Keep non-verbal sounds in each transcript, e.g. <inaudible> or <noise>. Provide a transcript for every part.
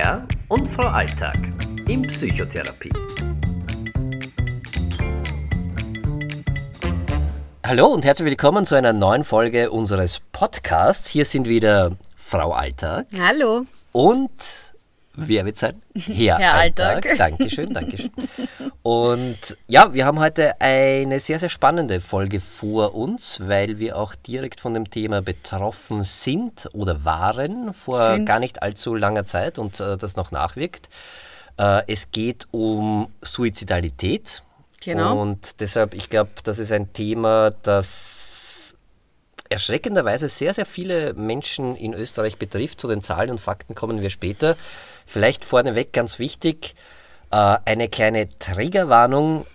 Herr und Frau Alltag in Psychotherapie. Hallo und herzlich willkommen zu einer neuen Folge unseres Podcasts. Hier sind wieder Frau Alltag. Hallo. Und Wer wird sein? <laughs> Herr, Herr Alltag. Alltag. <laughs> Dankeschön, Dankeschön. Und ja, wir haben heute eine sehr, sehr spannende Folge vor uns, weil wir auch direkt von dem Thema betroffen sind oder waren vor Schön. gar nicht allzu langer Zeit und äh, das noch nachwirkt. Äh, es geht um Suizidalität. Genau. Und deshalb, ich glaube, das ist ein Thema, das erschreckenderweise sehr, sehr viele Menschen in Österreich betrifft. Zu den Zahlen und Fakten kommen wir später. Vielleicht vorneweg ganz wichtig, äh, eine kleine Triggerwarnung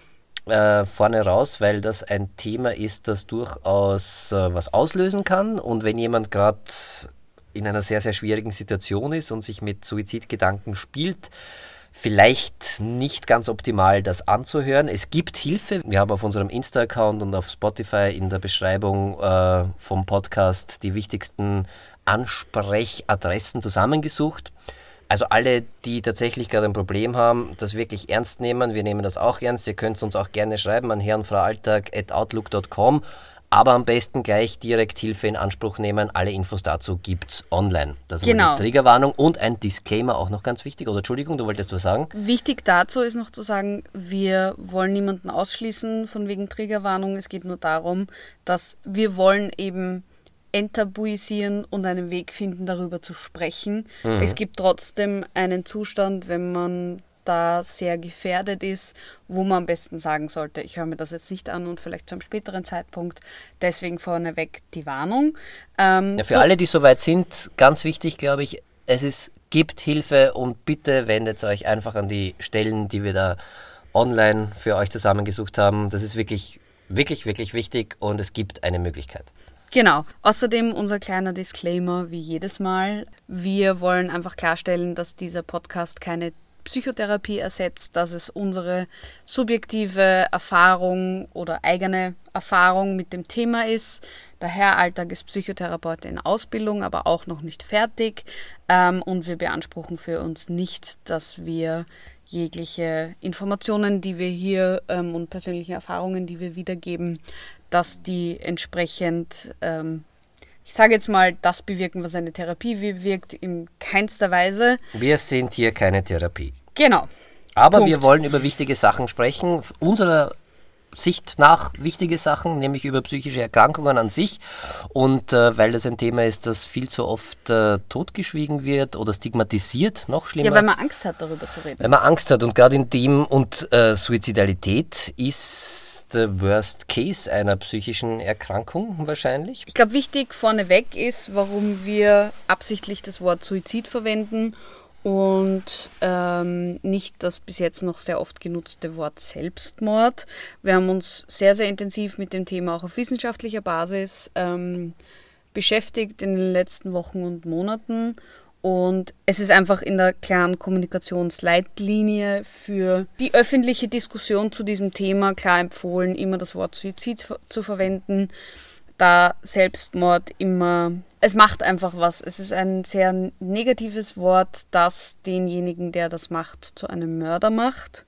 äh, vorne raus, weil das ein Thema ist, das durchaus äh, was auslösen kann. Und wenn jemand gerade in einer sehr, sehr schwierigen Situation ist und sich mit Suizidgedanken spielt, vielleicht nicht ganz optimal, das anzuhören. Es gibt Hilfe. Wir haben auf unserem Insta-Account und auf Spotify in der Beschreibung äh, vom Podcast die wichtigsten Ansprechadressen zusammengesucht. Also alle, die tatsächlich gerade ein Problem haben, das wirklich ernst nehmen. Wir nehmen das auch ernst. Ihr könnt uns auch gerne schreiben an herrenfraualltag.outlook.com. Aber am besten gleich direkt Hilfe in Anspruch nehmen. Alle Infos dazu gibt es online. Das ist genau. eine Triggerwarnung und ein Disclaimer auch noch ganz wichtig. Oder Entschuldigung, du wolltest was sagen? Wichtig dazu ist noch zu sagen, wir wollen niemanden ausschließen von wegen Triggerwarnung. Es geht nur darum, dass wir wollen eben enttabuisieren und einen Weg finden, darüber zu sprechen. Mhm. Es gibt trotzdem einen Zustand, wenn man da sehr gefährdet ist, wo man am besten sagen sollte, ich höre mir das jetzt nicht an und vielleicht zu einem späteren Zeitpunkt. Deswegen vorneweg die Warnung. Ähm, ja, für so alle, die soweit sind, ganz wichtig, glaube ich, es ist, gibt Hilfe und bitte wendet euch einfach an die Stellen, die wir da online für euch zusammengesucht haben. Das ist wirklich, wirklich, wirklich wichtig und es gibt eine Möglichkeit. Genau. Außerdem unser kleiner Disclaimer wie jedes Mal. Wir wollen einfach klarstellen, dass dieser Podcast keine Psychotherapie ersetzt, dass es unsere subjektive Erfahrung oder eigene Erfahrung mit dem Thema ist. Der Herr Alltag ist Psychotherapeut in Ausbildung, aber auch noch nicht fertig. Ähm, und wir beanspruchen für uns nicht, dass wir jegliche Informationen, die wir hier ähm, und persönliche Erfahrungen, die wir wiedergeben, dass die entsprechend, ähm, ich sage jetzt mal, das bewirken, was eine Therapie bewirkt, in keinster Weise. Wir sind hier keine Therapie. Genau. Aber Punkt. wir wollen über wichtige Sachen sprechen. Unserer Sicht nach wichtige Sachen, nämlich über psychische Erkrankungen an sich. Und äh, weil das ein Thema ist, das viel zu oft äh, totgeschwiegen wird oder stigmatisiert, noch schlimmer. Ja, weil man Angst hat, darüber zu reden. Weil man Angst hat und gerade in dem und äh, Suizidalität ist der Worst Case einer psychischen Erkrankung wahrscheinlich? Ich glaube, wichtig vorneweg ist, warum wir absichtlich das Wort Suizid verwenden und ähm, nicht das bis jetzt noch sehr oft genutzte Wort Selbstmord. Wir haben uns sehr, sehr intensiv mit dem Thema auch auf wissenschaftlicher Basis ähm, beschäftigt in den letzten Wochen und Monaten und es ist einfach in der klaren Kommunikationsleitlinie für die öffentliche Diskussion zu diesem Thema klar empfohlen, immer das Wort Suizid zu verwenden, da Selbstmord immer, es macht einfach was. Es ist ein sehr negatives Wort, das denjenigen, der das macht, zu einem Mörder macht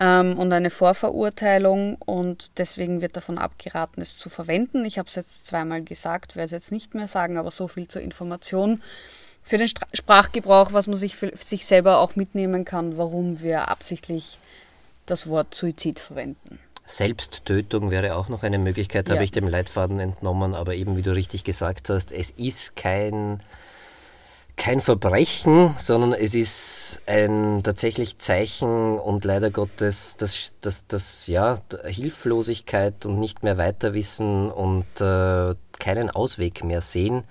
ähm, und eine Vorverurteilung und deswegen wird davon abgeraten, es zu verwenden. Ich habe es jetzt zweimal gesagt, werde es jetzt nicht mehr sagen, aber so viel zur Information für den Sprachgebrauch, was man sich für sich selber auch mitnehmen kann, warum wir absichtlich das Wort Suizid verwenden. Selbsttötung wäre auch noch eine Möglichkeit, ja. habe ich dem Leitfaden entnommen, aber eben wie du richtig gesagt hast, es ist kein, kein Verbrechen, sondern es ist ein tatsächlich Zeichen und leider Gottes das, das, das ja, Hilflosigkeit und nicht mehr weiterwissen und äh, keinen Ausweg mehr sehen.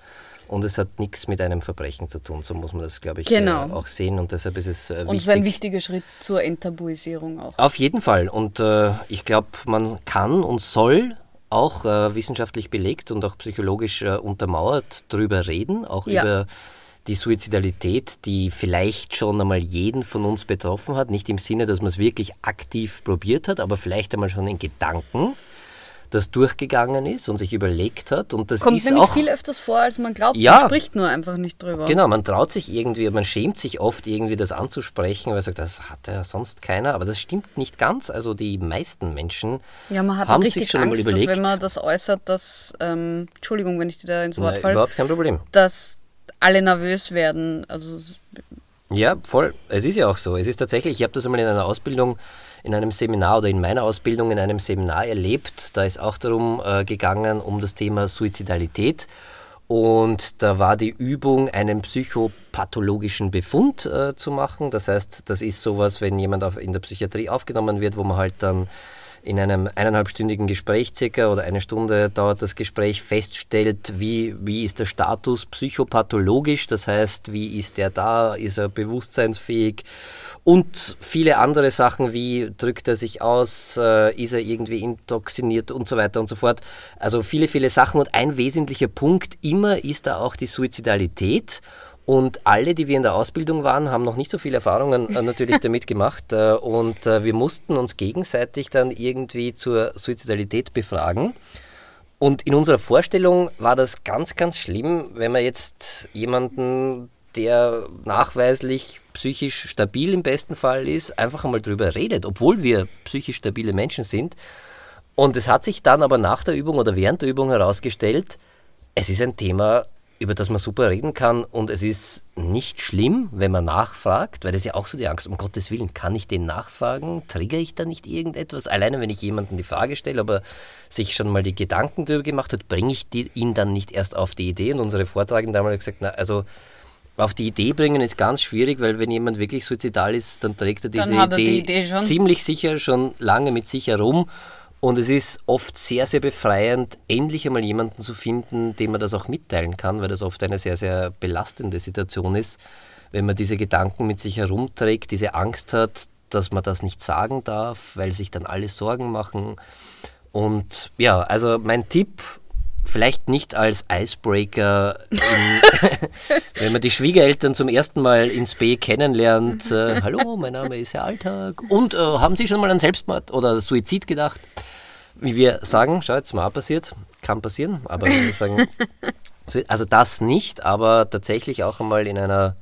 Und es hat nichts mit einem Verbrechen zu tun, so muss man das, glaube ich, genau. äh, auch sehen. Und deshalb ist es äh, wichtig. Und es ist ein wichtiger Schritt zur Enttabuisierung auch. Auf jeden Fall. Und äh, ich glaube, man kann und soll auch äh, wissenschaftlich belegt und auch psychologisch äh, untermauert darüber reden, auch ja. über die Suizidalität, die vielleicht schon einmal jeden von uns betroffen hat. Nicht im Sinne, dass man es wirklich aktiv probiert hat, aber vielleicht einmal schon in Gedanken das durchgegangen ist und sich überlegt hat. Und das Kommt ist nämlich auch viel öfters vor, als man glaubt. Ja. Man spricht nur einfach nicht drüber. Genau, man traut sich irgendwie, man schämt sich oft irgendwie das anzusprechen, weil man sagt, das hat ja sonst keiner. Aber das stimmt nicht ganz. Also die meisten Menschen Ja, man hat haben sich schon Angst, einmal überlegt. dass wenn man das äußert, dass, ähm, Entschuldigung, wenn ich dir da ins Wort falle, überhaupt kein Problem. dass alle nervös werden. Also Ja, voll. Es ist ja auch so. Es ist tatsächlich, ich habe das einmal in einer Ausbildung, in einem Seminar oder in meiner Ausbildung in einem Seminar erlebt. Da ist auch darum äh, gegangen, um das Thema Suizidalität. Und da war die Übung, einen psychopathologischen Befund äh, zu machen. Das heißt, das ist sowas, wenn jemand auf, in der Psychiatrie aufgenommen wird, wo man halt dann in einem eineinhalbstündigen Gespräch circa oder eine Stunde dauert das Gespräch, feststellt, wie, wie ist der Status psychopathologisch, das heißt, wie ist der da, ist er bewusstseinsfähig und viele andere Sachen, wie drückt er sich aus, äh, ist er irgendwie intoxiniert und so weiter und so fort. Also viele, viele Sachen und ein wesentlicher Punkt immer ist da auch die Suizidalität. Und alle, die wir in der Ausbildung waren, haben noch nicht so viele Erfahrungen äh, natürlich damit gemacht. Äh, und äh, wir mussten uns gegenseitig dann irgendwie zur Suizidalität befragen. Und in unserer Vorstellung war das ganz, ganz schlimm, wenn man jetzt jemanden, der nachweislich psychisch stabil im besten Fall ist, einfach einmal drüber redet, obwohl wir psychisch stabile Menschen sind. Und es hat sich dann aber nach der Übung oder während der Übung herausgestellt, es ist ein Thema, über das man super reden kann und es ist nicht schlimm, wenn man nachfragt, weil das ist ja auch so die Angst, um Gottes Willen, kann ich den nachfragen? Triggere ich da nicht irgendetwas? Alleine wenn ich jemanden die Frage stelle, aber sich schon mal die Gedanken darüber gemacht hat, bringe ich die, ihn dann nicht erst auf die Idee? Und unsere Vortragenden haben gesagt, na, also auf die Idee bringen ist ganz schwierig, weil wenn jemand wirklich suizidal ist, dann trägt er diese er die Idee, Idee ziemlich sicher schon lange mit sich herum. Und es ist oft sehr, sehr befreiend, endlich einmal jemanden zu finden, dem man das auch mitteilen kann, weil das oft eine sehr, sehr belastende Situation ist, wenn man diese Gedanken mit sich herumträgt, diese Angst hat, dass man das nicht sagen darf, weil sich dann alle Sorgen machen. Und ja, also mein Tipp, vielleicht nicht als Icebreaker, in, <laughs> wenn man die Schwiegereltern zum ersten Mal ins B kennenlernt. Äh, Hallo, mein Name ist Herr Alltag. Und äh, haben Sie schon mal an Selbstmord oder Suizid gedacht? Wie wir sagen, schau jetzt mal passiert, kann passieren, aber wir <laughs> sagen, also das nicht, aber tatsächlich auch einmal in einer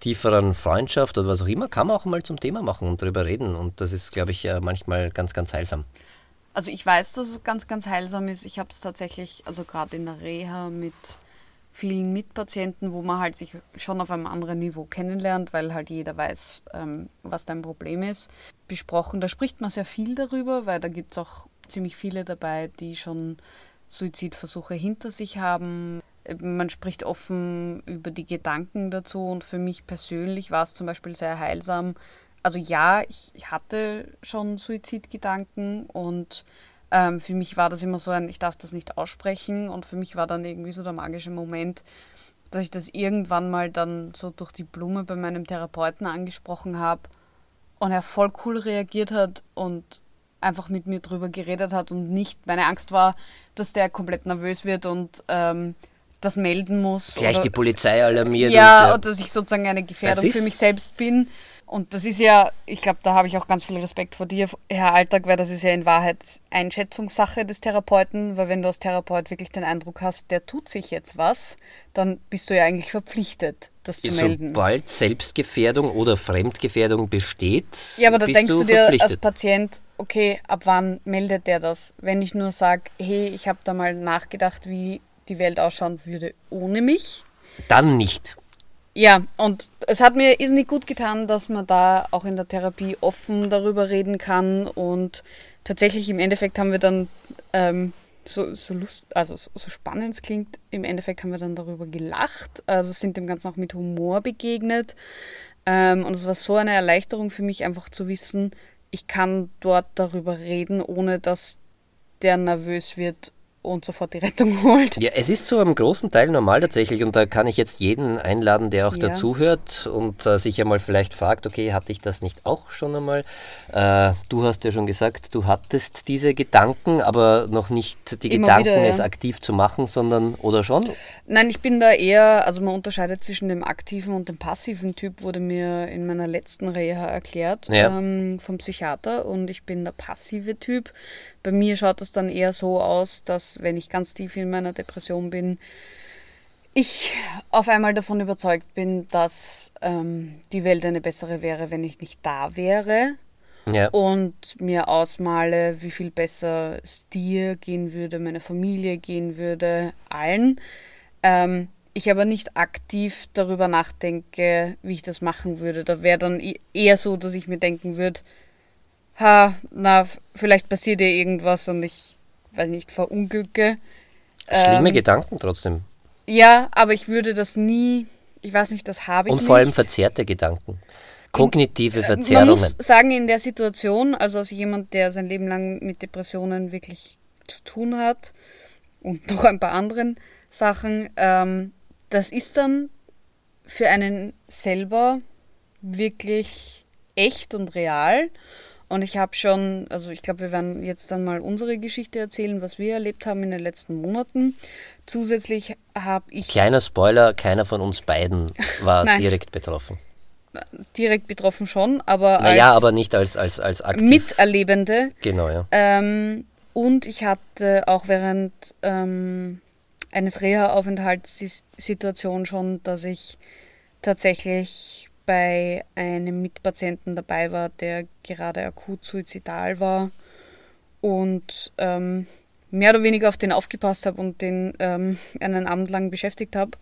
tieferen Freundschaft oder was auch immer, kann man auch mal zum Thema machen und darüber reden. Und das ist, glaube ich, äh, manchmal ganz, ganz heilsam. Also ich weiß, dass es ganz, ganz heilsam ist. Ich habe es tatsächlich, also gerade in der Reha mit vielen Mitpatienten, wo man halt sich schon auf einem anderen Niveau kennenlernt, weil halt jeder weiß, ähm, was dein Problem ist, besprochen. Da spricht man sehr viel darüber, weil da gibt es auch ziemlich viele dabei, die schon Suizidversuche hinter sich haben. Man spricht offen über die Gedanken dazu und für mich persönlich war es zum Beispiel sehr heilsam, also ja, ich, hatte schon Suizidgedanken und ähm, für mich war das immer so ein, ich darf das nicht aussprechen und für mich war dann irgendwie so der magische Moment, dass ich das irgendwann mal dann so durch die Blume bei meinem Therapeuten angesprochen habe und er voll cool reagiert hat und einfach mit mir drüber geredet hat und nicht, meine Angst war, dass der komplett nervös wird und ähm, das melden muss. Gleich oder- die Polizei alarmiert. ja, und, und dass ich sozusagen eine Gefährdung für mich selbst bin. Und das ist ja, ich glaube, da habe ich auch ganz viel Respekt vor dir, Herr Alltag, weil das ist ja in Wahrheit Einschätzungssache des Therapeuten, weil wenn du als Therapeut wirklich den Eindruck hast, der tut sich jetzt was, dann bist du ja eigentlich verpflichtet, das zu melden. Sobald Selbstgefährdung oder Fremdgefährdung besteht, Ja, aber da bist denkst du, du, dir als. Patient, okay, ab wann meldet der das? Wenn ich nur sage, hey, ich habe da mal nachgedacht, wie die Welt ausschauen würde ohne mich, Dann nicht. Ja, und es hat mir irrsinnig gut getan, dass man da auch in der Therapie offen darüber reden kann. Und tatsächlich im Endeffekt haben wir dann, ähm, so, so lust, also so, so spannend es klingt, im Endeffekt haben wir dann darüber gelacht, also sind dem Ganzen auch mit Humor begegnet. Ähm, und es war so eine Erleichterung für mich, einfach zu wissen, ich kann dort darüber reden, ohne dass der nervös wird und sofort die Rettung <laughs> holt. Ja, es ist zu einem großen Teil normal tatsächlich und da kann ich jetzt jeden einladen, der auch Ja. dazuhört und äh, sich einmal vielleicht fragt, okay, hatte ich das nicht auch schon einmal? Äh, du hast ja schon gesagt, du hattest diese Gedanken, aber noch nicht die Immer Gedanken, wieder, ja. es aktiv zu machen, sondern, oder schon? Nein, ich bin da eher, also man unterscheidet zwischen dem aktiven und dem passiven Typ, wurde mir in meiner letzten Reha erklärt Ja. ähm, vom Psychiater und ich bin der passive Typ. Bei mir schaut es dann eher so aus, dass wenn ich ganz tief in meiner Depression bin, ich auf einmal davon überzeugt bin, dass ähm, die Welt eine bessere wäre, wenn ich nicht da wäre. Ja. Und mir ausmale, wie viel besser es dir gehen würde, meiner Familie gehen würde, allen. Ähm, ich aber nicht aktiv darüber nachdenke, wie ich das machen würde. Da wäre dann e-, eher so, dass ich mir denken würde, ha, na, vielleicht passiert dir irgendwas und ich, weiß nicht, verunglücke. Schlimme Ähm, Gedanken trotzdem. Ja, aber ich würde das nie, ich weiß nicht, das habe ich Und nicht. vor allem verzerrte Gedanken. Kognitive Man Verzerrungen. muss sagen, in der Situation, also als jemand, der sein Leben lang mit Depressionen wirklich zu tun hat und <laughs> noch ein paar anderen Sachen, ähm, das ist dann für einen selber wirklich echt und real. Und ich habe schon, also ich glaube, wir werden jetzt dann mal unsere Geschichte erzählen, was wir erlebt haben in den letzten Monaten. Zusätzlich habe ich Kleiner Spoiler, keiner von uns beiden war <laughs> direkt betroffen. direkt betroffen schon, aber Naja, als aber nicht als, als, als aktiv. Miterlebende Genau, ja. Ähm, und ich hatte auch während ähm, eines Reha-Aufenthalts die Situation schon, dass ich tatsächlich bei einem Mitpatienten dabei war, der gerade akut suizidal war und ähm, mehr oder weniger auf den aufgepasst habe und den ähm, einen Abend lang beschäftigt habe,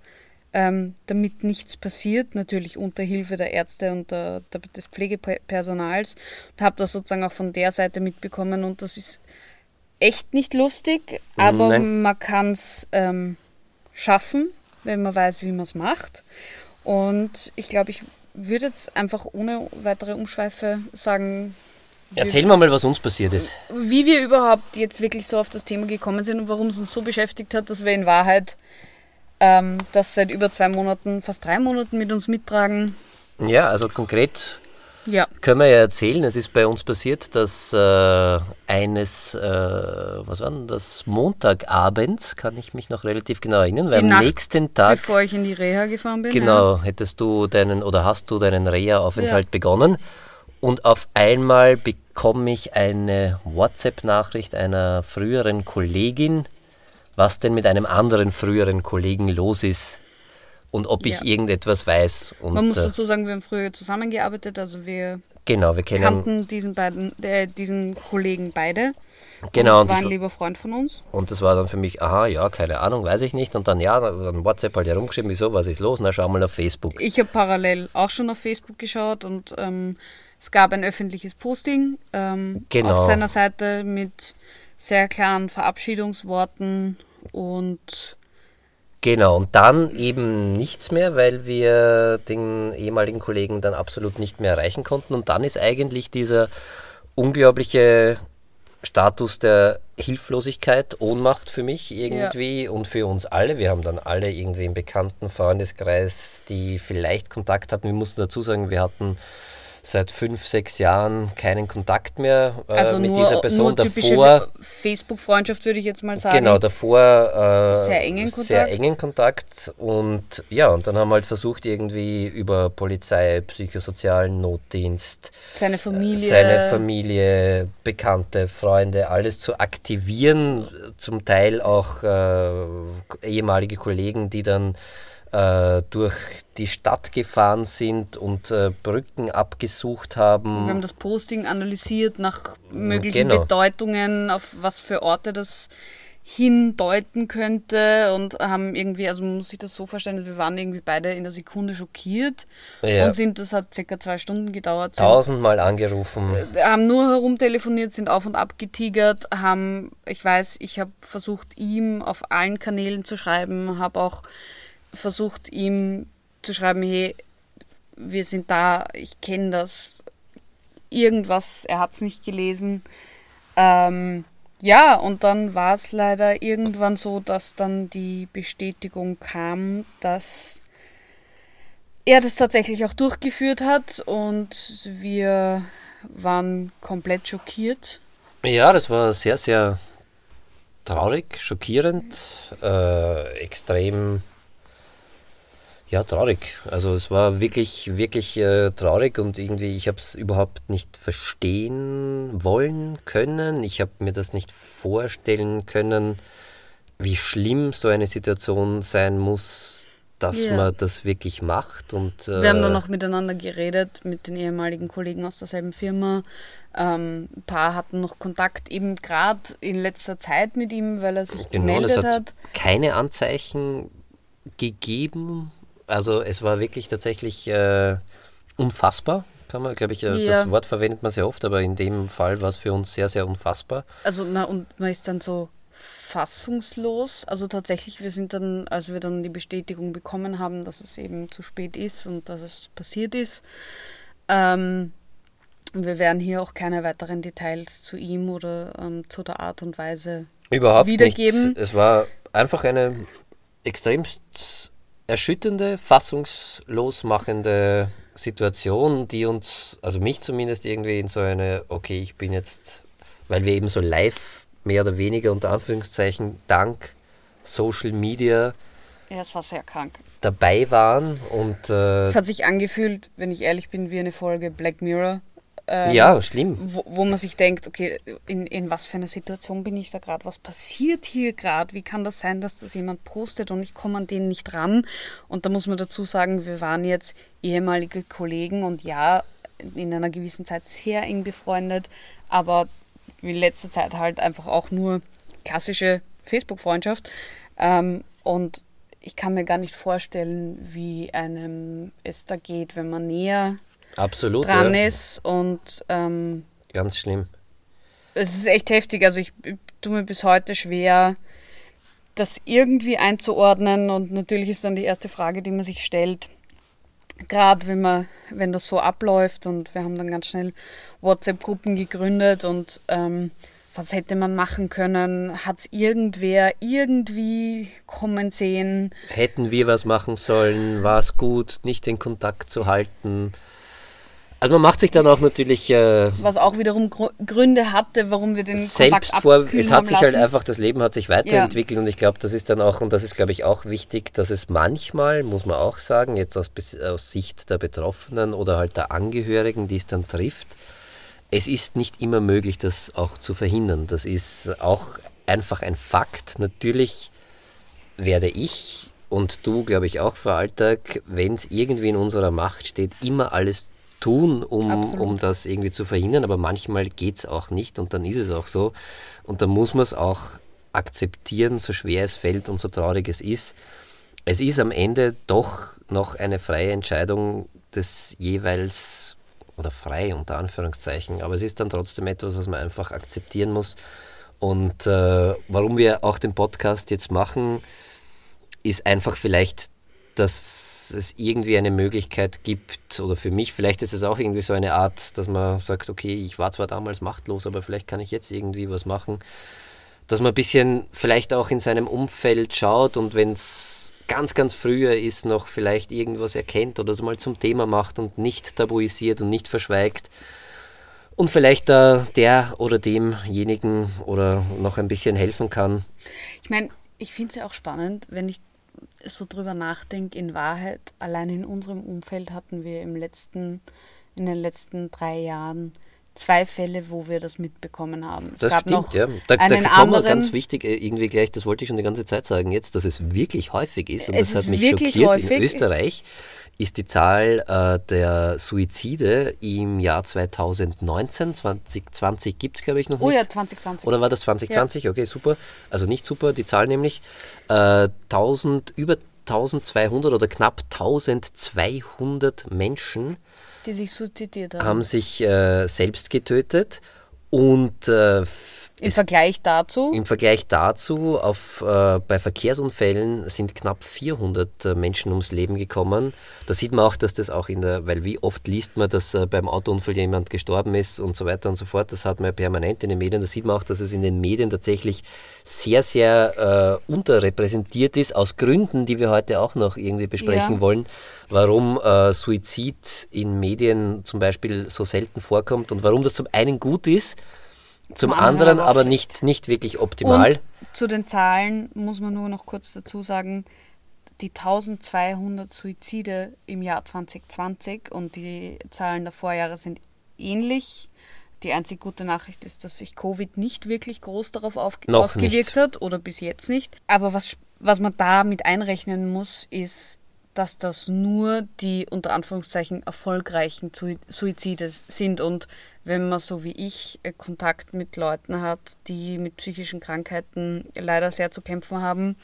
ähm, damit nichts passiert, natürlich unter Hilfe der Ärzte und der, der, des Pflegepersonals und habe das sozusagen auch von der Seite mitbekommen und das ist echt nicht lustig, aber Nein. man kann es ähm, schaffen, wenn man weiß, wie man es macht. Und ich glaube, ich würde jetzt einfach ohne weitere Umschweife sagen, Erzähl mal mal, was uns passiert ist. wie wir überhaupt jetzt wirklich so auf das Thema gekommen sind und warum es uns so beschäftigt hat, dass wir in Wahrheit ähm, das seit über zwei Monaten, fast drei Monaten mit uns mittragen. Ja, also konkret Ja, können wir ja erzählen, es ist bei uns passiert, dass äh, eines, äh, was war denn das, Montagabends, kann ich mich noch relativ genau erinnern, weil Die am Nacht, nächsten Tag, bevor ich in die Reha gefahren bin. genau, hättest du deinen oder hast du deinen Reha-Aufenthalt begonnen. Und auf einmal bekomme ich eine WhatsApp-Nachricht einer früheren Kollegin, was denn mit einem anderen früheren Kollegen los ist und ob ich Ja. irgendetwas weiß. Und, Man muss äh, dazu sagen, wir haben früher zusammengearbeitet, also wir genau, wir kannten diesen beiden, äh, diesen Kollegen beide. Genau, Und war ein lieber Freund von uns. Und das war dann für mich, aha, ja, keine Ahnung, weiß ich nicht. Und dann, ja, dann WhatsApp halt herumgeschrieben, wieso, was ist los? Na, schau mal auf Facebook. Ich habe parallel auch schon auf Facebook geschaut und ähm, es gab ein öffentliches Posting ähm, Genau. auf seiner Seite mit sehr klaren Verabschiedungsworten und Genau, und dann eben nichts mehr, weil wir den ehemaligen Kollegen dann absolut nicht mehr erreichen konnten. Und dann ist eigentlich dieser unglaubliche Status der Hilflosigkeit, Ohnmacht für mich irgendwie und für uns alle. Wir haben dann alle irgendwie im bekannten Freundeskreis, die vielleicht Kontakt hatten. Wir mussten dazu sagen, wir hatten seit fünf, sechs Jahren keinen Kontakt mehr äh, also mit nur, dieser Person. nur Davor Facebook-Freundschaft würde ich jetzt mal sagen. Genau, davor äh, Sehr engen Kontakt. sehr engen Kontakt und ja, und dann haben wir halt versucht, irgendwie über Polizei, psychosozialen Notdienst, Seine Familie. seine Familie, Bekannte, Freunde, alles zu aktivieren, zum Teil auch äh, ehemalige Kollegen, die dann äh, durch die Stadt gefahren sind und äh, Brücken abgesucht haben. Wir haben das Posting analysiert nach möglichen Genau. Bedeutungen, auf was für Orte das hindeuten könnte und haben irgendwie, also man muss sich das so vorstellen, wir waren irgendwie beide in der Sekunde schockiert Ja. und sind, das hat circa zwei Stunden gedauert, Tausendmal angerufen. haben nur herumtelefoniert, sind auf und ab getigert, haben, ich weiß, ich habe versucht, ihm auf allen Kanälen zu schreiben, habe auch versucht, ihm zu schreiben, hey, wir sind da, ich kenne das, irgendwas, er hat es nicht gelesen. Ähm, ja, und dann war es leider irgendwann so, dass dann die Bestätigung kam, dass er das tatsächlich auch durchgeführt hat und wir waren komplett schockiert. Ja, das war sehr, sehr traurig, schockierend, äh, extrem Ja, traurig. Also es war wirklich, wirklich äh, traurig und irgendwie, ich habe es überhaupt nicht verstehen wollen können. Ich habe mir das nicht vorstellen können, wie schlimm so eine Situation sein muss, dass Ja. man das wirklich macht. Und, äh, Wir haben dann noch miteinander geredet, mit den ehemaligen Kollegen aus derselben Firma. Ähm, ein paar hatten noch Kontakt, eben gerade in letzter Zeit mit ihm, weil er sich Genau, es gemeldet hat hat. keine Anzeichen gegeben. Also es war wirklich tatsächlich äh, unfassbar, kann man, glaube ich, äh, Ja. das Wort verwendet man sehr oft, aber in dem Fall war es für uns sehr, sehr unfassbar. Also, na, und man ist dann so fassungslos. Also tatsächlich, wir sind dann, als wir dann die Bestätigung bekommen haben, dass es eben zu spät ist und dass es passiert ist, ähm, wir werden hier auch keine weiteren Details zu ihm oder ähm, zu der Art und Weise Überhaupt Wiedergeben. nicht. Es war einfach eine extremst erschütternde, fassungslos machende Situation, die uns, also mich zumindest irgendwie in so eine, okay, ich bin jetzt, weil wir eben so live mehr oder weniger unter Anführungszeichen dank Social Media Ja, es war sehr krank. dabei waren und äh, Es hat sich angefühlt, wenn ich ehrlich bin, wie eine Folge Black Mirror. Ähm, ja, schlimm. Wo, wo man sich denkt, okay, in, in was für einer Situation bin ich da gerade? Was passiert hier gerade? Wie kann das sein, dass das jemand postet und ich komme an den nicht ran? Und da muss man dazu sagen, wir waren jetzt ehemalige Kollegen und ja, in einer gewissen Zeit sehr eng befreundet, aber in letzter Zeit halt einfach auch nur klassische Facebook-Freundschaft. Ähm, und ich kann mir gar nicht vorstellen, wie einem es da geht, wenn man näher Absolut. dran ja. ist und ähm, Ganz schlimm. es ist echt heftig. Also ich ich tue mir bis heute schwer, das irgendwie einzuordnen und natürlich ist dann die erste Frage, die man sich stellt, gerade wenn man, wenn das so abläuft und wir haben dann ganz schnell WhatsApp-Gruppen gegründet und ähm, was hätte man machen können? Hat es irgendwer irgendwie kommen sehen? Hätten wir was machen sollen, war es gut, nicht den Kontakt zu halten. Also man macht sich dann auch natürlich äh, Was auch wiederum Gründe hatte, warum wir den selbst Kontakt vor, es hat sich halt einfach, das Leben hat sich weiterentwickelt und ich glaube, das ist dann auch, und das ist glaube ich auch wichtig, dass es manchmal, muss man auch sagen, jetzt aus, aus Sicht der Betroffenen oder halt der Angehörigen, die es dann trifft, es ist nicht immer möglich, das auch zu verhindern. Das ist auch einfach ein Fakt. Natürlich werde ich und du, glaube ich, auch für Alltag, wenn es irgendwie in unserer Macht steht, immer alles tun, um, Absolut. um das irgendwie zu verhindern. Aber manchmal geht es auch nicht und dann ist es auch so. Und dann muss man es auch akzeptieren, so schwer es fällt und so traurig es ist. Es ist am Ende doch noch eine freie Entscheidung des jeweils, oder frei unter Anführungszeichen, aber es ist dann trotzdem etwas, was man einfach akzeptieren muss. Und äh, warum wir auch den Podcast jetzt machen, ist einfach vielleicht, dass es irgendwie eine Möglichkeit gibt, oder für mich, vielleicht ist es auch irgendwie so eine Art, dass man sagt, okay, ich war zwar damals machtlos, aber vielleicht kann ich jetzt irgendwie was machen, dass man ein bisschen vielleicht auch in seinem Umfeld schaut und wenn es ganz, ganz früher ist, noch vielleicht irgendwas erkennt oder es mal zum Thema macht und nicht tabuisiert und nicht verschweigt und vielleicht da der oder demjenigen oder noch ein bisschen helfen kann. Ich meine, ich finde es ja auch spannend, wenn ich so drüber nachdenke, in Wahrheit, allein in unserem Umfeld hatten wir im letzten, in den letzten drei Jahren zwei Fälle, wo wir das mitbekommen haben. Es Das gab stimmt, noch ja. Da, da einen kommen wir ganz wichtig, äh, irgendwie gleich, das wollte ich schon die ganze Zeit sagen jetzt, dass es wirklich häufig ist und Es das hat mich schockiert. häufig. In Österreich ist die Zahl äh, der Suizide im Jahr 2019, 2020 gibt es glaube ich noch oh nicht. ja, 2020. Oder war das 2020? Okay, super. Also nicht super, die Zahl nämlich. Äh, 1000, über 1200 oder knapp 1200 Menschen die sich suizidiert haben. haben sich äh, selbst getötet und äh, Im Vergleich dazu, im Vergleich dazu, auf, äh, bei Verkehrsunfällen sind knapp 400 äh, Menschen ums Leben gekommen. Da sieht man auch, dass das auch in der, weil wie oft liest man, dass äh, beim Autounfall jemand gestorben ist und so weiter und so fort. Das hat man ja permanent in den Medien. Da sieht man auch, dass es in den Medien tatsächlich sehr, sehr äh, unterrepräsentiert ist, aus Gründen, die wir heute auch noch irgendwie besprechen Ja. wollen, warum äh, Suizid in Medien zum Beispiel so selten vorkommt und warum das zum einen gut ist, zum, anderen aber nicht, nicht wirklich optimal. Und zu den Zahlen muss man nur noch kurz dazu sagen, die 1200 Suizide im Jahr 2020 und die Zahlen der Vorjahre sind ähnlich. Die einzig gute Nachricht ist, dass sich Covid nicht wirklich groß darauf ausgewirkt nicht. hat oder bis jetzt nicht. Aber was, was man da mit einrechnen muss, ist, dass das nur die unter Anführungszeichen erfolgreichen Suizide sind. Und wenn man so wie ich äh, Kontakt mit Leuten hat, die mit psychischen Krankheiten leider sehr zu kämpfen haben,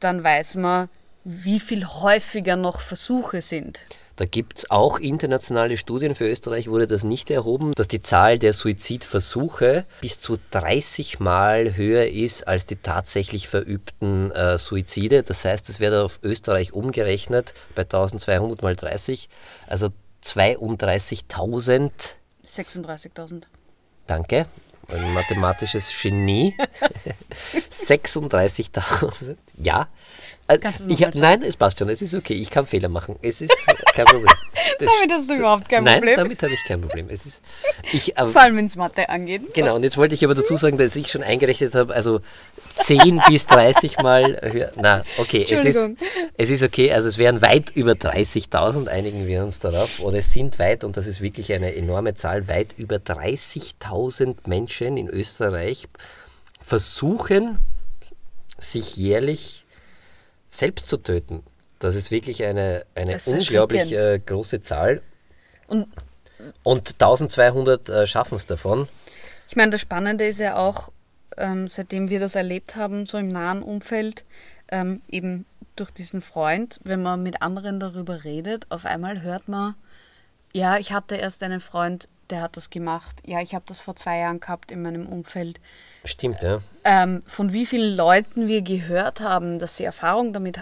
dann weiß man, wie viel häufiger noch Versuche sind. Da gibt es auch internationale Studien, für Österreich wurde das nicht erhoben, dass die Zahl der Suizidversuche bis zu 30 Mal höher ist als die tatsächlich verübten äh, Suizide. Das heißt, es wird auf Österreich umgerechnet bei 1200 mal 30, also 32.000. 36.000. Danke ein mathematisches Genie. <laughs> 36.000. Ja. Äh, ich hab, nein, es passt schon. Es ist okay. Ich kann Fehler machen. Es ist kein Problem. <laughs> Das, damit hast du überhaupt kein nein, Problem. Nein, damit habe ich kein Problem. Es ist, ich, äh, Vor allem, wenn es Mathe angeht. Genau, und jetzt wollte ich aber dazu sagen, dass ich schon eingerechnet habe, also 10 bis 30 Mal. Na, okay, es ist, es ist okay. Also es wären weit über 30.000, einigen wir uns darauf. Oder es sind weit, und das ist wirklich eine enorme Zahl, weit über 30.000 Menschen in Österreich versuchen, sich jährlich selbst zu töten. Das ist wirklich eine, eine unglaublich äh, große Zahl. Und, und 1200 äh, schaffen es davon. Ich meine, das Spannende ist ja auch, ähm, seitdem wir das erlebt haben, so im nahen Umfeld, ähm, eben durch diesen Freund, wenn man mit anderen darüber redet, auf einmal hört man, ja, ich hatte erst einen Freund, der hat das gemacht. Ja, ich habe das vor zwei Jahren gehabt in meinem Umfeld. Stimmt, ja. Ähm, von wie vielen Leuten wir gehört haben, dass sie Erfahrung damit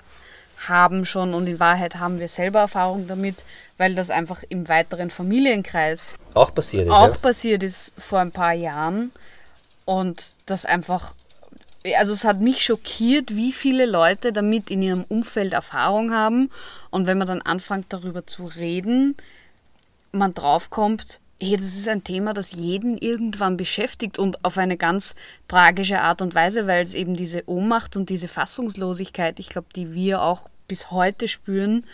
haben schon und in Wahrheit haben wir selber Erfahrung damit, weil das einfach im weiteren Familienkreis auch passiert ist. Auch ja? passiert ist vor ein paar Jahren und das einfach, also es hat mich schockiert, wie viele Leute damit in ihrem Umfeld Erfahrung haben und wenn man dann anfängt darüber zu reden, man draufkommt, hey, das ist ein Thema, das jeden irgendwann beschäftigt und auf eine ganz tragische Art und Weise, weil es eben diese Ohnmacht und diese Fassungslosigkeit, ich glaube, die wir auch bis heute spüren,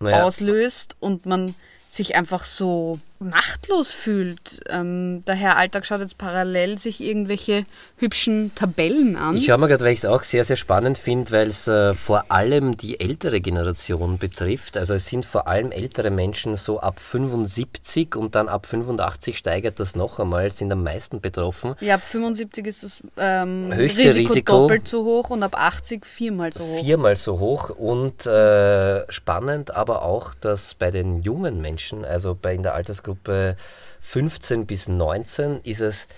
naja. auslöst und man sich einfach so machtlos fühlt. Ähm, der Herr Alltag schaut jetzt parallel sich irgendwelche hübschen Tabellen an. Ich schaue mal gerade, weil ich es auch sehr, sehr spannend finde, weil es äh, vor allem die ältere Generation betrifft. Also es sind vor allem ältere Menschen so ab 75 und dann ab 85 steigert das noch einmal, sind am meisten betroffen. Ja, ab 75 ist das ähm, Höchste Risiko, Risiko, doppelt so hoch und ab 80 viermal so hoch. Viermal so hoch und äh, spannend aber auch, dass bei den jungen Menschen, also bei in der Altersgruppe Altersgruppe 15 bis 19 ist es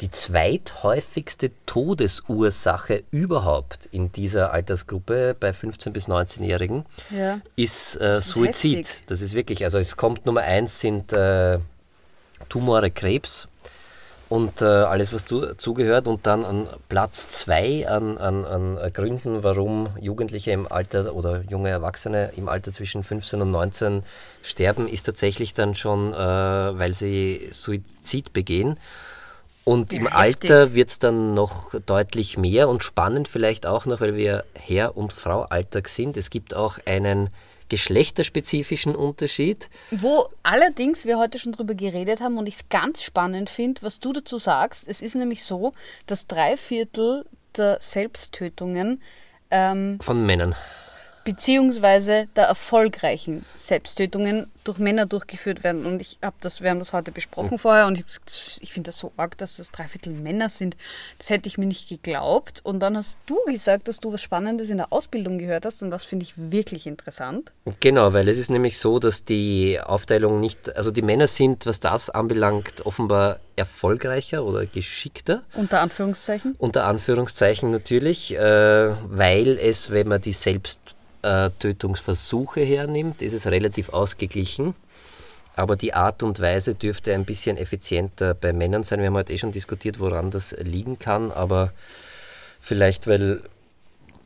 die zweithäufigste Todesursache überhaupt in dieser Altersgruppe bei 15 bis 19-Jährigen ja. ist, äh, das Suizid. Ist das ist wirklich, also es kommt Nummer eins sind äh, Tumore, Krebs und äh, alles, was zu, zugehört. Und dann an Platz zwei an, an, an Gründen, warum Jugendliche im Alter oder junge Erwachsene im Alter zwischen 15 und 19 sterben, ist tatsächlich dann schon, äh, weil sie Suizid begehen. Und ja, im heftig. Alter wird es dann noch deutlich mehr und spannend vielleicht auch noch, weil wir Herr- und Frau Alltag sind. Es gibt auch einen geschlechterspezifischen Unterschied. Wo allerdings wir heute schon drüber geredet haben und ich es ganz spannend finde, was du dazu sagst. Es ist nämlich so, dass drei Viertel der Selbsttötungen ähm, von Männern beziehungsweise der erfolgreichen Selbsttötungen durch Männer durchgeführt werden. Und ich habe das, wir haben das heute besprochen vorher und ich, ich finde das so arg, dass das Dreiviertel Männer sind. Das hätte ich mir nicht geglaubt. Und dann hast du gesagt, dass du was Spannendes in der Ausbildung gehört hast und das finde ich wirklich interessant. Genau, weil es ist nämlich so, dass die Aufteilung nicht, also die Männer sind, was das anbelangt, offenbar erfolgreicher oder geschickter. Unter Anführungszeichen? Unter Anführungszeichen natürlich, äh, weil es, wenn man die selbst äh, Tötungsversuche hernimmt, ist es relativ ausgeglichen. Aber die Art und Weise dürfte ein bisschen effizienter bei Männern sein. Wir haben heute eh schon diskutiert, woran das liegen kann, aber vielleicht, weil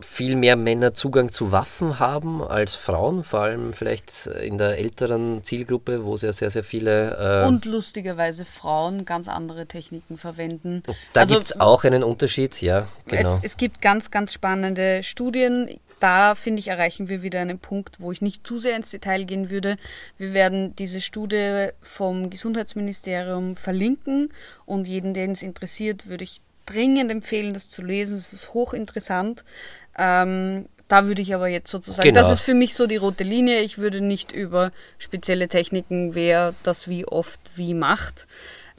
viel mehr Männer Zugang zu Waffen haben als Frauen, vor allem vielleicht in der älteren Zielgruppe, wo es ja sehr, sehr viele. Äh und lustigerweise Frauen ganz andere Techniken verwenden. Da also, gibt es auch einen Unterschied, ja, genau. Es, es gibt ganz, ganz spannende Studien da finde ich, erreichen wir wieder einen Punkt, wo ich nicht zu sehr ins Detail gehen würde. Wir werden diese Studie vom Gesundheitsministerium verlinken und jeden, den es interessiert, würde ich dringend empfehlen, das zu lesen. Es ist hochinteressant. Ähm, da würde ich aber jetzt sozusagen, genau. das ist für mich so die rote Linie. Ich würde nicht über spezielle Techniken, wer das wie oft wie macht.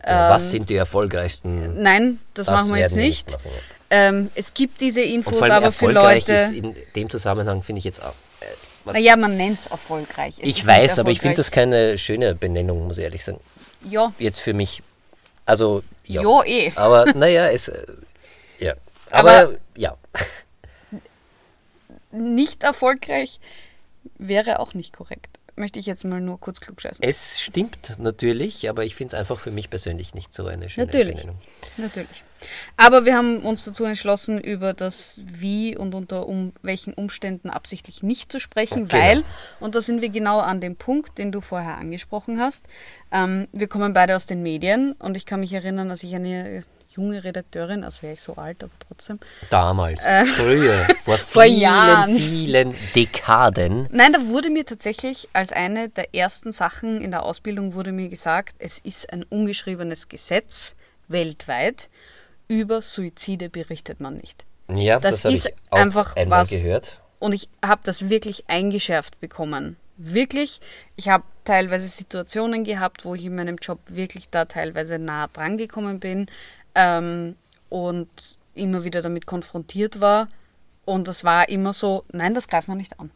Ja, was ähm, sind die erfolgreichsten? Nein, das, das machen wir jetzt nicht. nicht ähm, es gibt diese Infos, aber für Leute. Ist in dem Zusammenhang finde ich jetzt auch. Äh, naja, man nennt es erfolgreich. Es ich weiß, aber ich finde das keine schöne Benennung, muss ich ehrlich sagen. Ja. Jetzt für mich. Also, ja. Ja, eh. Aber naja, es. Äh, ja. Aber, aber ja. Nicht erfolgreich wäre auch nicht korrekt möchte ich jetzt mal nur kurz klugscheißen. Es stimmt natürlich, aber ich finde es einfach für mich persönlich nicht so eine schöne natürlich, Benennung. Natürlich. Aber wir haben uns dazu entschlossen, über das Wie und unter um welchen Umständen absichtlich nicht zu sprechen, genau. weil, und da sind wir genau an dem Punkt, den du vorher angesprochen hast, ähm, wir kommen beide aus den Medien und ich kann mich erinnern, dass ich eine junge Redakteurin, als wäre ich so alt, aber trotzdem. Damals, äh, früher, <laughs> vor, vor vielen, Jahren. vielen Dekaden. Nein, da wurde mir tatsächlich als eine der ersten Sachen in der Ausbildung wurde mir gesagt, es ist ein ungeschriebenes Gesetz weltweit, über Suizide berichtet man nicht. Ja, das, das ist einfach was. Gehört. Und ich habe das wirklich eingeschärft bekommen. Wirklich, ich habe teilweise Situationen gehabt, wo ich in meinem Job wirklich da teilweise nah dran gekommen bin, ähm, und immer wieder damit konfrontiert war. Und das war immer so, nein, das greift man nicht an.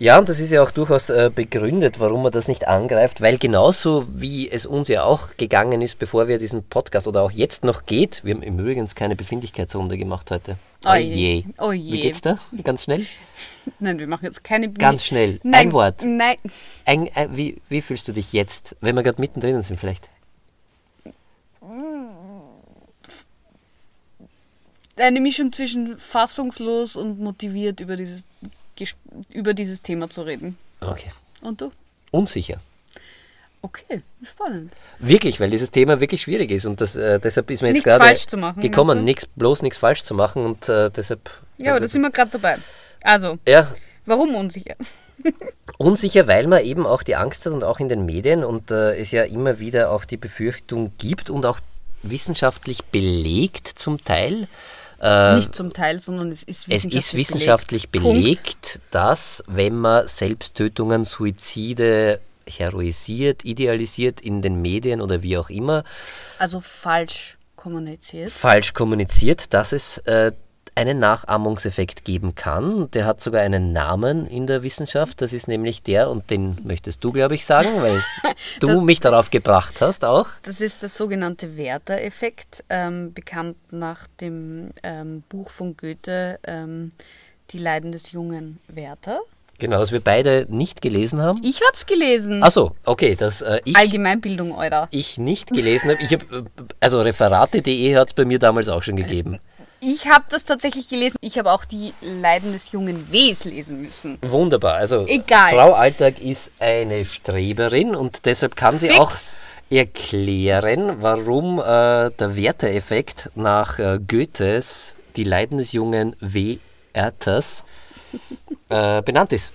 Ja, und das ist ja auch durchaus äh, begründet, warum man das nicht angreift, weil genauso wie es uns ja auch gegangen ist, bevor wir diesen Podcast oder auch jetzt noch geht, wir haben im Übrigen keine Befindlichkeitsrunde gemacht heute. Oh, je. Oh je. Wie geht's da? Ganz schnell? <laughs> Nein, wir machen jetzt keine. Ganz schnell. Nein, ein Wort. Nein. Ein, ein, wie, wie fühlst du dich jetzt, wenn wir gerade mittendrin sind vielleicht? eine Mischung zwischen fassungslos und motiviert über dieses, über dieses Thema zu reden. Okay. Und du? Unsicher. Okay, spannend. Wirklich, weil dieses Thema wirklich schwierig ist und das, äh, deshalb ist mir jetzt gerade gekommen, nix, bloß nichts falsch zu machen und äh, deshalb. Ja, aber da sind wir gerade dabei. Also, ja. warum unsicher? <laughs> unsicher, weil man eben auch die Angst hat und auch in den Medien und äh, es ja immer wieder auch die Befürchtung gibt und auch wissenschaftlich belegt zum Teil, äh, Nicht zum Teil, sondern es ist wissenschaftlich, es ist wissenschaftlich belegt, belegt dass wenn man Selbsttötungen, Suizide heroisiert, idealisiert in den Medien oder wie auch immer. Also falsch kommuniziert. Falsch kommuniziert, dass es äh, einen Nachahmungseffekt geben kann. Der hat sogar einen Namen in der Wissenschaft. Das ist nämlich der, und den möchtest du, glaube ich, sagen, weil <laughs> du das, mich darauf gebracht hast auch. Das ist der sogenannte Werther-Effekt, ähm, bekannt nach dem ähm, Buch von Goethe, ähm, Die Leiden des jungen Werther. Genau, das wir beide nicht gelesen haben. Ich habe es gelesen. Achso, okay. Das, äh, ich, Allgemeinbildung, Eurer. Ich nicht gelesen habe. Ich hab, äh, also referate.de hat es bei mir damals auch schon gegeben. <laughs> Ich habe das tatsächlich gelesen. Ich habe auch die Leiden des jungen Ws lesen müssen. Wunderbar. Also Egal. Frau Alltag ist eine Streberin und deshalb kann sie Fix. auch erklären, warum äh, der Werteeffekt nach äh, Goethes Die Leiden des jungen W. Erters äh, benannt ist.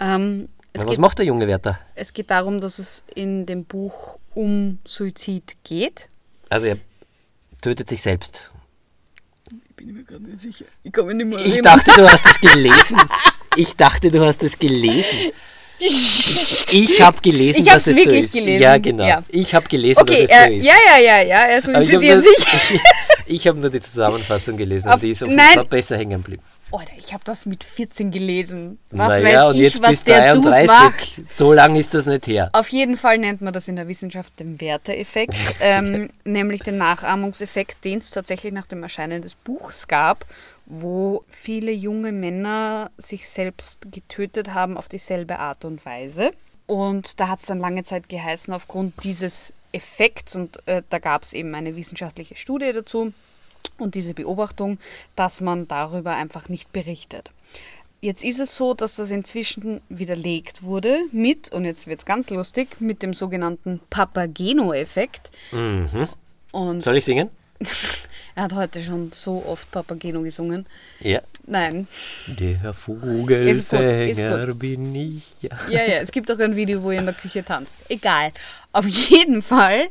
Ähm, was geht, macht der junge Werther? Es geht darum, dass es in dem Buch um Suizid geht. Also er tötet sich selbst bin ich mir gerade nicht sicher. Ich mich nicht mehr. Ich dachte, du hast es gelesen. Ich dachte, du hast es gelesen. Ich habe gelesen, ich dass es wirklich so ist. Gelesen. Ja, genau. Ja. Ich habe gelesen, okay, dass es so ist. Ja, ja, ja, ja. Er sich. Ich, <laughs> ich habe nur die Zusammenfassung gelesen Auf, und die ist auf jeden Fall besser hängen geblieben. Alter, ich habe das mit 14 gelesen. Was naja, weiß ich, was der 33. Dude macht. So lange ist das nicht her. Auf jeden Fall nennt man das in der Wissenschaft den Werteeffekt, <laughs> ähm, nämlich den Nachahmungseffekt, den es tatsächlich nach dem Erscheinen des Buchs gab, wo viele junge Männer sich selbst getötet haben auf dieselbe Art und Weise. Und da hat es dann lange Zeit geheißen, aufgrund dieses Effekts, und äh, da gab es eben eine wissenschaftliche Studie dazu, und diese Beobachtung, dass man darüber einfach nicht berichtet. Jetzt ist es so, dass das inzwischen widerlegt wurde mit, und jetzt wird es ganz lustig, mit dem sogenannten Papageno-Effekt. Mhm. Soll ich singen? <laughs> er hat heute schon so oft Papageno gesungen. Ja. Nein. Der Vogelfänger bin ich. Ja. Ja, ja, es gibt auch ein Video, wo er in der Küche tanzt. Egal. Auf jeden Fall.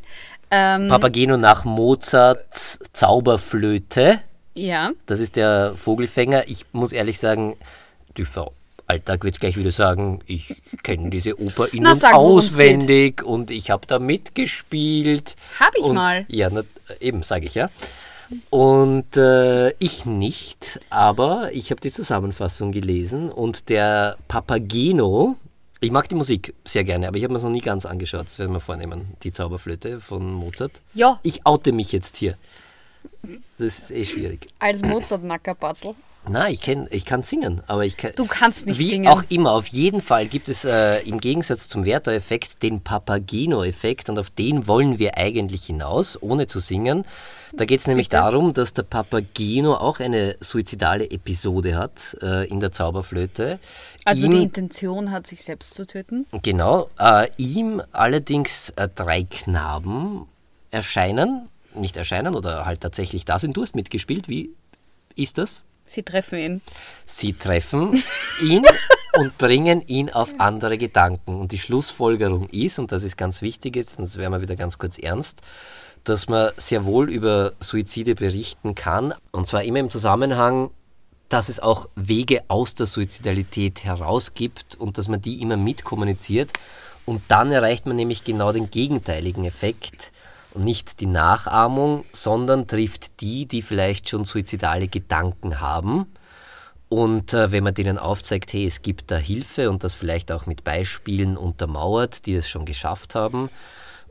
Ähm, Papageno nach Mozarts Zauberflöte. ja, Das ist der Vogelfänger. Ich muss ehrlich sagen, die Frau Alltag wird gleich wieder sagen, ich kenne diese Oper in- Na, und sag, worum's auswendig und ich habe da mitgespielt. Hab ich und, mal. Ja, na, eben, sage ich ja. Und äh, ich nicht, aber ich habe die Zusammenfassung gelesen und der Papageno, ich mag die Musik sehr gerne, aber ich habe mir es noch nie ganz angeschaut, das werden wir vornehmen, die Zauberflöte von Mozart. Ja. Ich oute mich jetzt hier. Das ist eh schwierig. als Mozart-Nackerpatzel. Na, ich, kenn, ich kann singen, aber ich kann. Du kannst nicht wie singen. auch immer, auf jeden Fall gibt es äh, im Gegensatz zum Werther-Effekt den Papageno-Effekt und auf den wollen wir eigentlich hinaus, ohne zu singen. Da geht es nämlich darum, dass der Papageno auch eine suizidale Episode hat äh, in der Zauberflöte. Also Ihm- die Intention hat, sich selbst zu töten. Genau, äh, ihm allerdings äh, drei Knaben erscheinen, nicht erscheinen oder halt tatsächlich da sind. Du hast mitgespielt, wie ist das? Sie treffen ihn. Sie treffen ihn <laughs> und bringen ihn auf andere Gedanken. Und die Schlussfolgerung ist, und das ist ganz wichtig jetzt, sonst werden wir wieder ganz kurz ernst, dass man sehr wohl über Suizide berichten kann. Und zwar immer im Zusammenhang, dass es auch Wege aus der Suizidalität herausgibt und dass man die immer mitkommuniziert. Und dann erreicht man nämlich genau den gegenteiligen Effekt. Nicht die Nachahmung, sondern trifft die, die vielleicht schon suizidale Gedanken haben. Und äh, wenn man denen aufzeigt, hey, es gibt da Hilfe und das vielleicht auch mit Beispielen untermauert, die es schon geschafft haben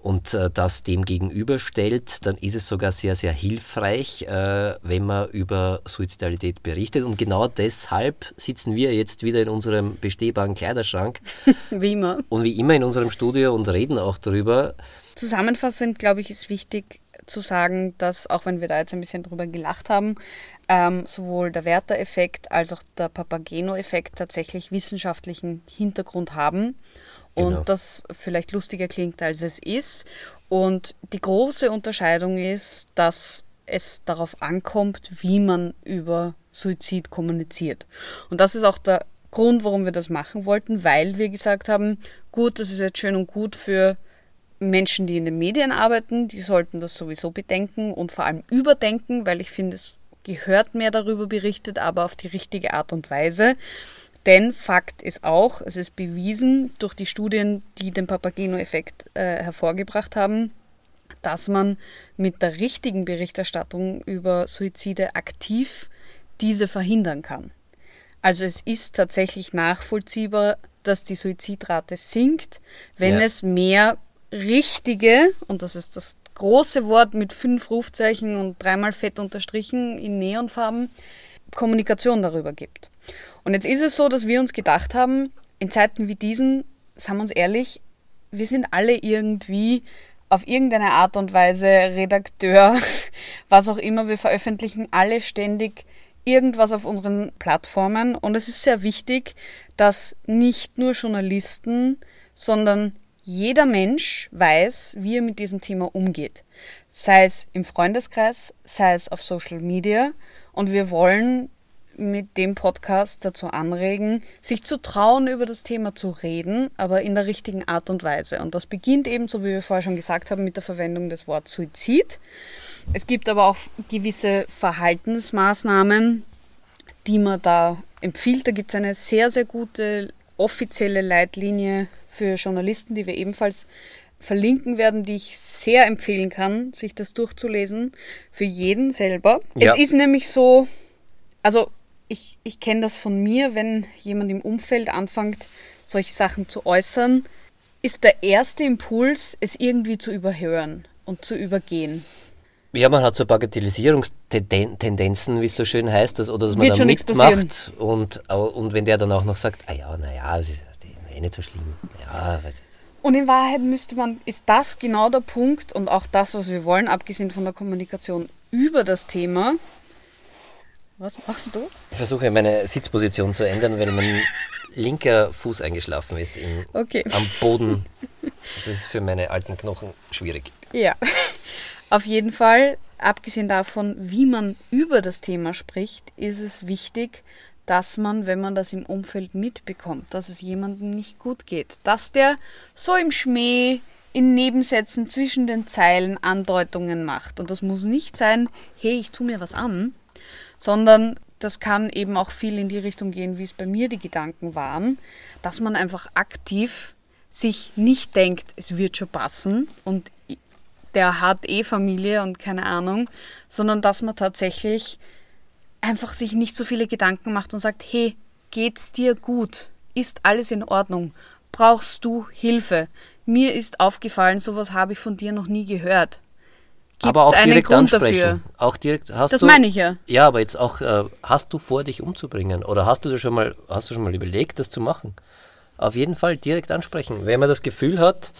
und äh, das dem gegenüberstellt, dann ist es sogar sehr, sehr hilfreich, äh, wenn man über Suizidalität berichtet. Und genau deshalb sitzen wir jetzt wieder in unserem bestehbaren Kleiderschrank <laughs> Wie immer. und wie immer in unserem Studio und reden auch darüber. Zusammenfassend, glaube ich, ist wichtig zu sagen, dass, auch wenn wir da jetzt ein bisschen drüber gelacht haben, ähm, sowohl der Werther-Effekt als auch der Papageno-Effekt tatsächlich wissenschaftlichen Hintergrund haben und Genau. das vielleicht lustiger klingt, als es ist. Und die große Unterscheidung ist, dass es darauf ankommt, wie man über Suizid kommuniziert. Und das ist auch der Grund, warum wir das machen wollten, weil wir gesagt haben, gut, das ist jetzt schön und gut für Menschen, die in den Medien arbeiten, die sollten das sowieso bedenken und vor allem überdenken, weil ich finde, es gehört mehr darüber berichtet, aber auf die richtige Art und Weise. Denn Fakt ist auch, es ist bewiesen durch die Studien, die den Papageno-Effekt äh, hervorgebracht haben, dass man mit der richtigen Berichterstattung über Suizide aktiv diese verhindern kann. Also es ist tatsächlich nachvollziehbar, dass die Suizidrate sinkt, wenn Ja. es mehr richtige, und das ist das große Wort mit fünf Rufzeichen und dreimal fett unterstrichen in Neonfarben, Kommunikation darüber gibt. Und jetzt ist es so, dass wir uns gedacht haben, in Zeiten wie diesen, sagen wir uns ehrlich, wir sind alle irgendwie auf irgendeine Art und Weise Redakteur, <laughs> was auch immer. Wir veröffentlichen alle ständig irgendwas auf unseren Plattformen. Und es ist sehr wichtig, dass nicht nur Journalisten, sondern jeder Mensch weiß, wie er mit diesem Thema umgeht. Sei es im Freundeskreis, sei es auf Social Media. Und wir wollen mit dem Podcast dazu anregen, sich zu trauen, über das Thema zu reden, aber in der richtigen Art und Weise. Und das beginnt eben, so wie wir vorher schon gesagt haben, mit der Verwendung des Wortes Suizid. Es gibt aber auch gewisse Verhaltensmaßnahmen, die man da empfiehlt. Da gibt es eine sehr, sehr gute offizielle Leitlinie für Journalisten, die wir ebenfalls verlinken werden, die ich sehr empfehlen kann, sich das durchzulesen, für jeden selber. Ja. Es ist nämlich so, also ich, ich kenne das von mir, wenn jemand im Umfeld anfängt, solche Sachen zu äußern, ist der erste Impuls, es irgendwie zu überhören und zu übergehen. Ja, man hat so Bagatellisierungstendenzen, wie es so schön heißt, dass, oder dass man Wird da schon nichts mitmacht und, und wenn der dann auch noch sagt, ah ja, naja, es ist eh nicht so schlimm. Ja, weiß ich. Und in Wahrheit müsste man, ist das genau der Punkt und auch das, was wir wollen, abgesehen von der Kommunikation, über das Thema. Was machst du? Ich versuche meine Sitzposition zu ändern, weil mein <laughs> linker Fuß eingeschlafen ist im, Okay. am Boden. <laughs> Das ist für meine alten Knochen schwierig. Ja, <laughs> auf jeden Fall, abgesehen davon, wie man über das Thema spricht, ist es wichtig, dass man, wenn man das im Umfeld mitbekommt, dass es jemandem nicht gut geht, dass der so im Schmäh in Nebensätzen zwischen den Zeilen Andeutungen macht. Und das muss nicht sein, hey, ich tue mir was an, sondern das kann eben auch viel in die Richtung gehen, wie es bei mir die Gedanken waren, dass man einfach aktiv sich nicht denkt, es wird schon passen und der hat eh Familie und keine Ahnung, sondern dass man tatsächlich einfach sich nicht so viele Gedanken macht und sagt, hey, geht's dir gut? Ist alles in Ordnung? Brauchst du Hilfe? Mir ist aufgefallen, sowas habe ich von dir noch nie gehört. Gibt aber es auch einen direkt Grund ansprechen. dafür? Auch direkt, hast Das du, meine ich ja. Ja, aber jetzt auch, äh, hast du vor, dich umzubringen? Oder hast du dir schon mal, hast du schon mal überlegt, das zu machen? Auf jeden Fall direkt ansprechen. Wenn man das Gefühl hat,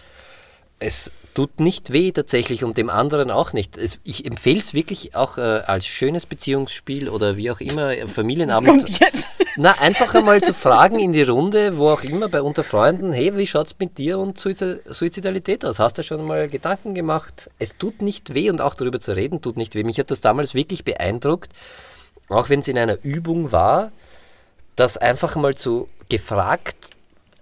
es tut nicht weh tatsächlich und dem anderen auch nicht. Es, ich empfehle es wirklich auch äh, als schönes Beziehungsspiel oder wie auch immer, äh, Was Familienabend. kommt jetzt? <laughs> Na, einfach einmal zu fragen in die Runde, wo auch immer, bei unter Freunden, hey, wie schaut es mit dir und Suizi- Suizidalität aus? Hast du schon mal Gedanken gemacht? Es tut nicht weh und auch darüber zu reden tut nicht weh. Mich hat das damals wirklich beeindruckt, auch wenn es in einer Übung war, das einfach mal zu gefragt,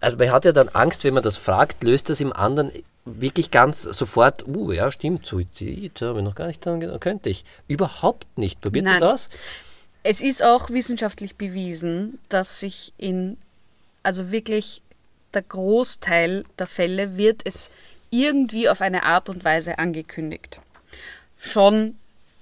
also man hat ja dann Angst, wenn man das fragt, löst das im anderen wirklich ganz sofort, uh, ja, stimmt, Suizid, habe ich noch gar nicht dran gedacht, könnte ich. Überhaupt nicht. Probiert es aus? Es ist auch wissenschaftlich bewiesen, dass sich in, also wirklich der Großteil der Fälle wird es irgendwie auf eine Art und Weise angekündigt. Schon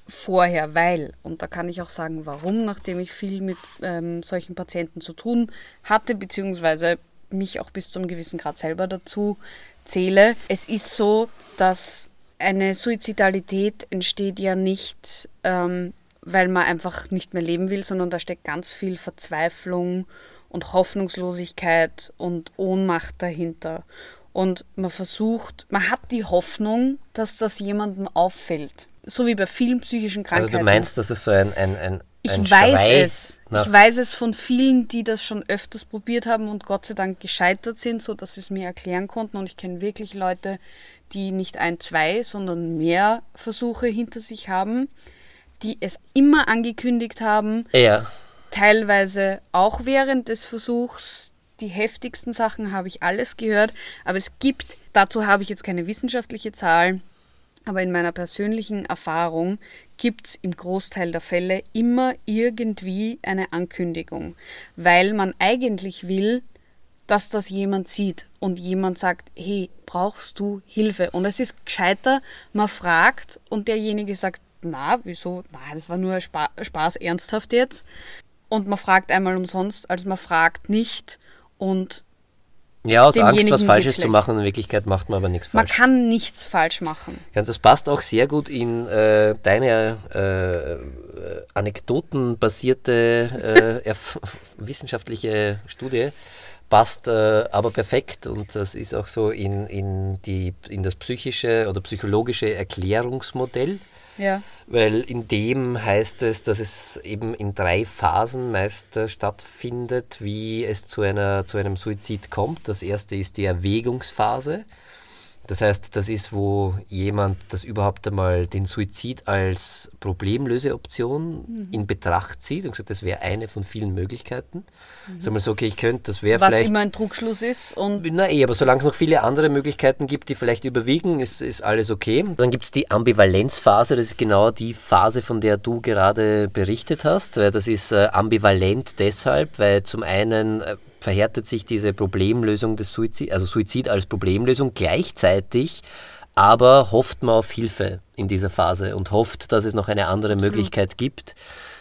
vorher, weil, und da kann ich auch sagen, warum, nachdem ich viel mit ähm, solchen Patienten zu tun hatte, beziehungsweise mich auch bis zu einem gewissen Grad selber dazu zähle. Es ist so, dass eine Suizidalität entsteht ja nicht, ähm, weil man einfach nicht mehr leben will, sondern da steckt ganz viel Verzweiflung und Hoffnungslosigkeit und Ohnmacht dahinter. Und man versucht, man hat die Hoffnung, dass das jemandem auffällt. So wie bei vielen psychischen Also Krankheiten. du meinst, dass es so ein, ein, ein, Ich weiß Schrei es. Ich weiß es von vielen, die das schon öfters probiert haben und Gott sei Dank gescheitert sind, so dass sie es mir erklären konnten. Und ich kenne wirklich Leute, die nicht ein, zwei, sondern mehr Versuche hinter sich haben, die es immer angekündigt haben, Ja, teilweise auch während des Versuchs. Die heftigsten Sachen habe ich alles gehört, aber es gibt, dazu habe ich jetzt keine wissenschaftliche Zahl, aber in meiner persönlichen Erfahrung gibt es im Großteil der Fälle immer irgendwie eine Ankündigung, weil man eigentlich will, dass das jemand sieht und jemand sagt, hey, brauchst du Hilfe? Und es ist gescheiter, man fragt und derjenige sagt, na, wieso? Na, das war nur Spa Spaß, ernsthaft jetzt. Und man fragt einmal umsonst, als man fragt nicht. Und ja aus Angst, was Falsches zu machen. In Wirklichkeit macht man aber nichts man falsch. kann nichts falsch machen. Das passt auch sehr gut in äh, deine äh, anekdotenbasierte äh, <laughs> wissenschaftliche Studie. Passt äh, aber perfekt und das ist auch so in, in, die, in das psychische oder psychologische Erklärungsmodell. Ja. Weil in dem heißt es, dass es eben in drei Phasen meist äh, stattfindet, wie es zu, einer, zu einem Suizid kommt. Das erste ist die Erwägungsphase. Das heißt, das ist, wo jemand das überhaupt einmal den Suizid als Problemlöseoption in Betracht zieht und sagt, das wäre eine von vielen Möglichkeiten. Sag mal so, okay, ich könnte, das wäre Was vielleicht. immer ein Trugschluss ist. Und Na eh, aber solange es noch viele andere Möglichkeiten gibt, die vielleicht überwiegen, ist, ist alles okay. Dann gibt es die Ambivalenzphase, das ist genau die Phase, von der du gerade berichtet hast. Weil das ist äh, ambivalent deshalb, weil zum einen äh, verhärtet sich diese Problemlösung des Suizid, also Suizid als Problemlösung gleichzeitig, aber hofft man auf Hilfe in dieser Phase und hofft, dass es noch eine andere Möglichkeit gibt.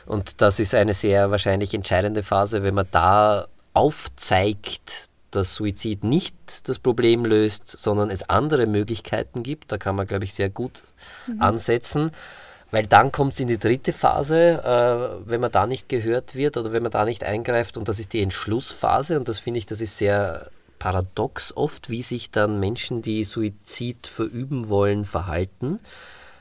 Und das ist eine sehr wahrscheinlich entscheidende Phase, wenn man da aufzeigt, dass Suizid nicht das Problem löst, sondern es andere Möglichkeiten gibt. Da kann man, glaube ich, sehr gut ansetzen. Weil dann kommt es in die dritte Phase, äh, wenn man da nicht gehört wird oder wenn man da nicht eingreift. Und das ist die Entschlussphase. Und das finde ich, das ist sehr paradox oft, wie sich dann Menschen, die Suizid verüben wollen, verhalten.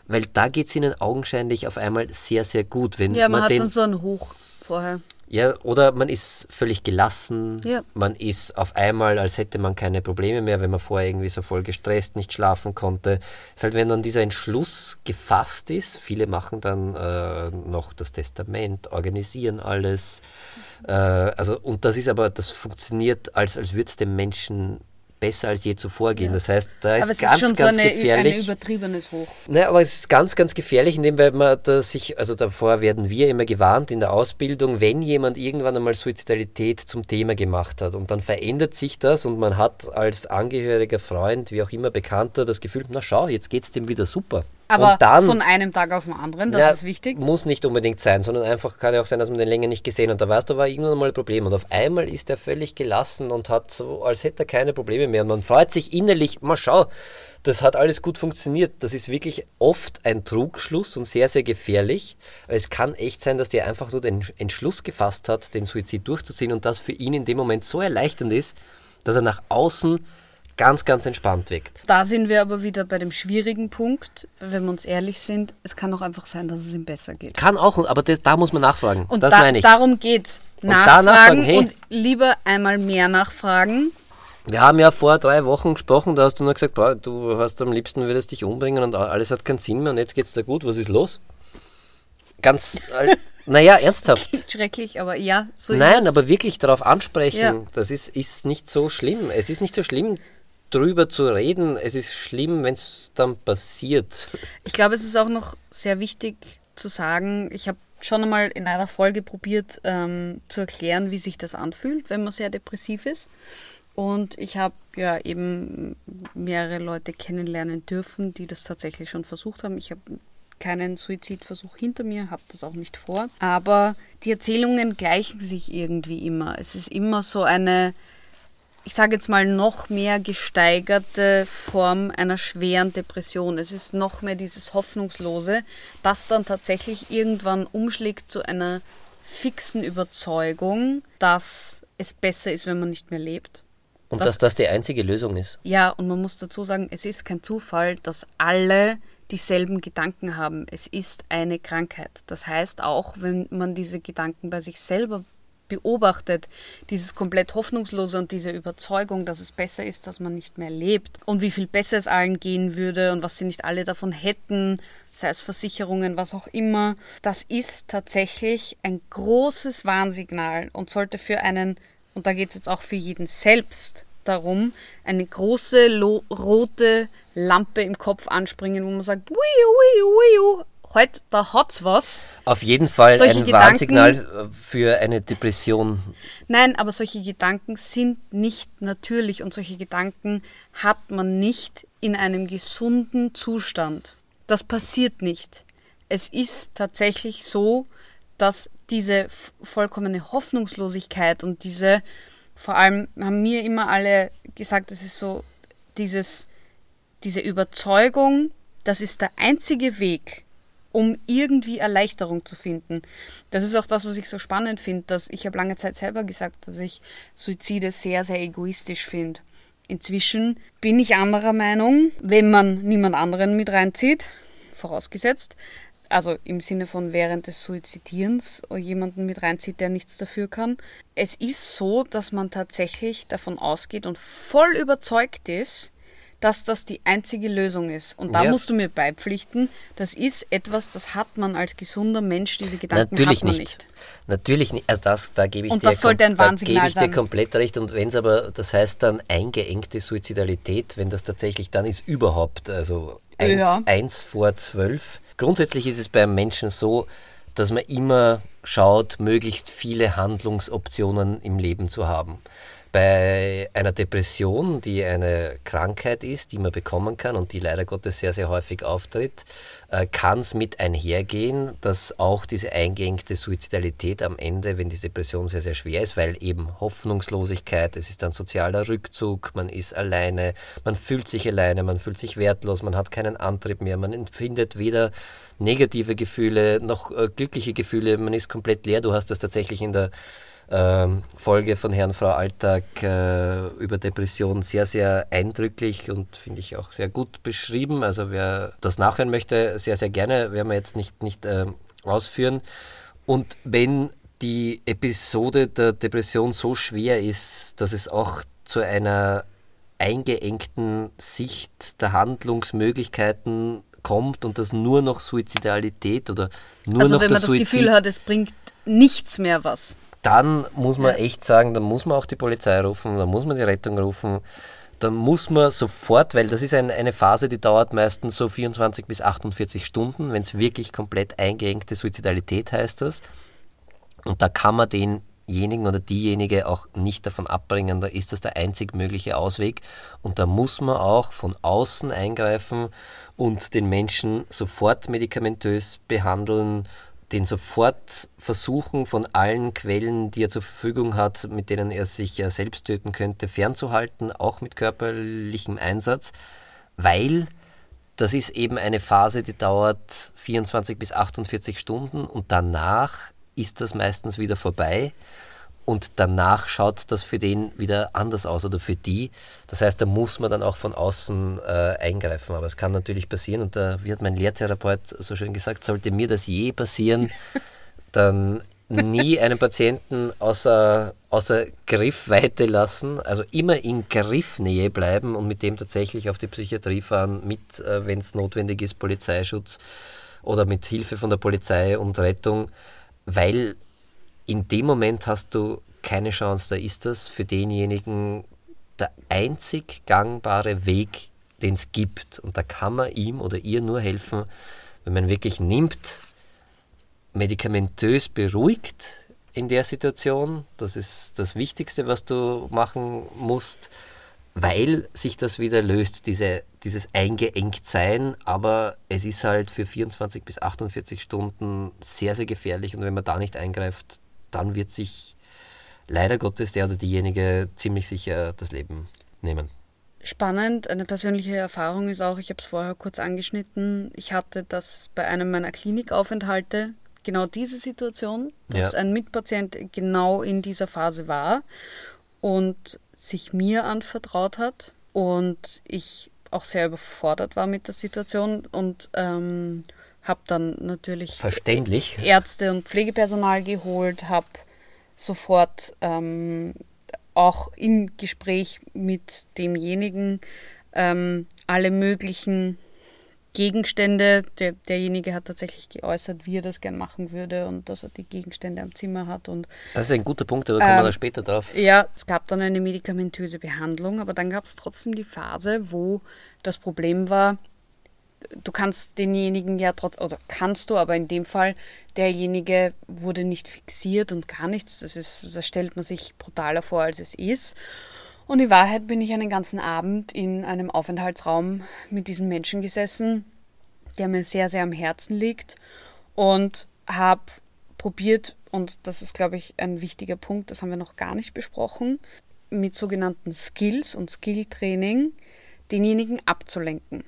weil da geht es ihnen augenscheinlich auf einmal sehr, sehr gut. Wenn Ja, man, man hat den, dann so einen Hoch vorher. ja, oder man ist völlig gelassen, Ja. man ist auf einmal, als hätte man keine Probleme mehr, wenn man vorher irgendwie so voll gestresst, nicht schlafen konnte. ist halt, wenn dann dieser Entschluss gefasst ist, viele machen dann äh, noch das Testament, organisieren alles. Äh, also, und das ist aber, das funktioniert, als, als würde es dem Menschen besser als je zuvor gehen. Das heißt, da ist Aber es ganz, ist schon so ganz eine, gefährlich. ein übertriebenes Hoch. Naja, aber es ist ganz, ganz gefährlich, indem weil man da sich, also davor werden wir immer gewarnt in der Ausbildung, wenn jemand irgendwann einmal Suizidalität zum Thema gemacht hat und dann verändert sich das und man hat als angehöriger Freund, wie auch immer Bekannter, das Gefühl, na schau, jetzt geht's dem wieder super. Aber und dann, von einem Tag auf den anderen, das ja, ist wichtig. Muss nicht unbedingt sein, sondern einfach kann ja auch sein, dass man den länger nicht gesehen hat. Da weißt du, war irgendwann mal ein Problem. Und auf einmal ist er völlig gelassen und hat so, als hätte er keine Probleme mehr. Und man freut sich innerlich, mal schau, das hat alles gut funktioniert. Das ist wirklich oft ein Trugschluss und sehr, sehr gefährlich. Es kann echt sein, dass der einfach nur den Entschluss gefasst hat, den Suizid durchzuziehen und das für ihn in dem Moment so erleichternd ist, dass er nach außen ganz, ganz entspannt wirkt. Da sind wir aber wieder bei dem schwierigen Punkt, wenn wir uns ehrlich sind, es kann auch einfach sein, dass es ihm besser geht. Kann auch, aber das, da muss man nachfragen. Und das da, meine ich. darum geht's. Nachfragen nachfragen, hey. und lieber einmal mehr nachfragen. Wir haben ja vor drei Wochen gesprochen, da hast du nur gesagt, boah, du hast am liebsten würdest dich umbringen und alles hat keinen Sinn mehr und jetzt geht's dir gut, was ist los? Ganz, äh, <laughs> naja, ernsthaft. Schrecklich, aber ja, so ist Nein, es. aber wirklich darauf ansprechen, Ja. das ist, ist nicht so schlimm. Es ist nicht so schlimm, drüber zu reden. Es ist schlimm, wenn es dann passiert. Ich glaube, es ist auch noch sehr wichtig zu sagen, ich habe schon einmal in einer Folge probiert ähm, zu erklären, wie sich das anfühlt, wenn man sehr depressiv ist. Und ich habe ja eben mehrere Leute kennenlernen dürfen, die das tatsächlich schon versucht haben. Ich habe keinen Suizidversuch hinter mir, habe das auch nicht vor. Aber die Erzählungen gleichen sich irgendwie immer. Es ist immer so eine, ich sage jetzt mal, noch mehr gesteigerte Form einer schweren Depression. Es ist noch mehr dieses Hoffnungslose, das dann tatsächlich irgendwann umschlägt zu einer fixen Überzeugung, dass es besser ist, wenn man nicht mehr lebt. Und Was- dass das die einzige Lösung ist. Ja, und man muss dazu sagen, es ist kein Zufall, dass alle dieselben Gedanken haben. Es ist eine Krankheit. Das heißt auch, wenn man diese Gedanken bei sich selber beobachtet, dieses komplett hoffnungslose und diese Überzeugung, dass es besser ist, dass man nicht mehr lebt. Und wie viel besser es allen gehen würde und was sie nicht alle davon hätten, sei es Versicherungen, was auch immer, das ist tatsächlich ein großes Warnsignal und sollte für einen, und da geht es jetzt auch für jeden selbst darum, eine große rote Lampe im Kopf anspringen, wo man sagt, wiu, wiu, wiu, heute, da hat's was. Auf jeden Fall Solche ein Gedanken- Warnsignal äh, für eine Depression. Nein, aber solche Gedanken sind nicht natürlich und solche Gedanken hat man nicht in einem gesunden Zustand. Das passiert nicht. Es ist tatsächlich so, dass diese vollkommene Hoffnungslosigkeit und diese, vor allem haben mir immer alle gesagt, es ist so dieses, diese Überzeugung, das ist der einzige Weg, um irgendwie Erleichterung zu finden. Das ist auch das, was ich so spannend finde, dass ich habe lange Zeit selber gesagt, dass ich Suizide sehr, sehr egoistisch finde. Inzwischen bin ich anderer Meinung, wenn man niemand anderen mit reinzieht, vorausgesetzt, also im Sinne von während des Suizidierens jemanden mit reinzieht, der nichts dafür kann. Es ist so, dass man tatsächlich davon ausgeht und voll überzeugt ist, dass das die einzige Lösung ist. Und da Ja. musst du mir beipflichten, das ist etwas, das hat man als gesunder Mensch, diese Gedanken Natürlich hat man nicht. nicht. Natürlich nicht. Also das, da gebe ich Und dir, das sollte ein da gebe ich dir komplett recht. Und wenn es aber, das heißt dann eingeengte Suizidalität, wenn das tatsächlich dann ist überhaupt, also 1, Ja. eins vor 12. Grundsätzlich ist es beim Menschen so, dass man immer schaut, möglichst viele Handlungsoptionen im Leben zu haben. Bei einer Depression, die eine Krankheit ist, die man bekommen kann und die leider Gottes sehr, sehr häufig auftritt, äh, kann es mit einhergehen, dass auch diese eingeengte Suizidalität am Ende, wenn die Depression sehr, sehr schwer ist, weil eben Hoffnungslosigkeit, es ist dann sozialer Rückzug, man ist alleine, man fühlt sich alleine, man fühlt sich wertlos, man hat keinen Antrieb mehr, man empfindet weder negative Gefühle noch äh, glückliche Gefühle, man ist komplett leer. Du hast das tatsächlich in der Folge von Herrn Frau Alltag äh, über Depression sehr, sehr eindrücklich und finde ich auch sehr gut beschrieben. Also wer das nachhören möchte, sehr, sehr gerne, werden wir jetzt nicht, nicht äh, ausführen. Und wenn die Episode der Depression so schwer ist, dass es auch zu einer eingeengten Sicht der Handlungsmöglichkeiten kommt und dass nur noch Suizidalität oder nur also noch wenn man das das Gefühl hat, es bringt nichts mehr was. Dann muss man echt sagen, dann muss man auch die Polizei rufen, dann muss man die Rettung rufen, dann muss man sofort, weil das ist ein, eine Phase, die dauert meistens so 24 bis 48 Stunden, wenn es wirklich komplett eingeengte Suizidalität heißt das. Und da kann man denjenigen oder diejenige auch nicht davon abbringen, da ist das der einzig mögliche Ausweg. Und da muss man auch von außen eingreifen und den Menschen sofort medikamentös behandeln den sofort versuchen, von allen Quellen, die er zur Verfügung hat, mit denen er sich selbst töten könnte, fernzuhalten, auch mit körperlichem Einsatz, weil das ist eben eine Phase, die dauert 24 bis 48 Stunden und danach ist das meistens wieder vorbei und danach schaut das für den wieder anders aus oder für die. Das heißt, da muss man dann auch von außen äh, eingreifen. Aber es kann natürlich passieren und da wird mein Lehrtherapeut so schön gesagt, sollte mir das je passieren, <laughs> dann nie einen Patienten außer, außer Griffweite lassen, also immer in Griffnähe bleiben und mit dem tatsächlich auf die Psychiatrie fahren, mit, äh, wenn es notwendig ist, Polizeischutz oder mit Hilfe von der Polizei und Rettung, weil in dem Moment hast du keine Chance. Da ist das für denjenigen der einzig gangbare Weg, den es gibt. Und da kann man ihm oder ihr nur helfen, wenn man wirklich nimmt, medikamentös beruhigt in der Situation. Das ist das Wichtigste, was du machen musst, weil sich das wieder löst, diese, dieses Eingeengtsein. Aber es ist halt für 24 bis 48 Stunden sehr, sehr gefährlich. Und wenn man da nicht eingreift, dann wird sich leider Gottes der oder diejenige ziemlich sicher das Leben nehmen. Spannend, eine persönliche Erfahrung ist auch, ich habe es vorher kurz angeschnitten, ich hatte das bei einem meiner Klinikaufenthalte, genau diese Situation, dass ja. ein Mitpatient genau in dieser Phase war und sich mir anvertraut hat und ich auch sehr überfordert war mit der Situation und ähm, habe dann natürlich Verständlich. Ärzte und Pflegepersonal geholt, habe sofort ähm, auch im Gespräch mit demjenigen ähm, alle möglichen Gegenstände, der, derjenige hat tatsächlich geäußert, wie er das gern machen würde und dass er die Gegenstände am Zimmer hat. Und, das ist ein guter Punkt, da kommen ähm, wir da später drauf. Ja, es gab dann eine medikamentöse Behandlung, aber dann gab es trotzdem die Phase, wo das Problem war, du kannst denjenigen ja trotz, oder kannst du, aber in dem Fall, derjenige wurde nicht fixiert und gar nichts. Das, ist, das stellt man sich brutaler vor, als es ist. Und in Wahrheit bin ich einen ganzen Abend in einem Aufenthaltsraum mit diesem Menschen gesessen, der mir sehr, sehr am Herzen liegt und habe probiert, und das ist, glaube ich, ein wichtiger Punkt, das haben wir noch gar nicht besprochen, mit sogenannten Skills und Skilltraining denjenigen abzulenken.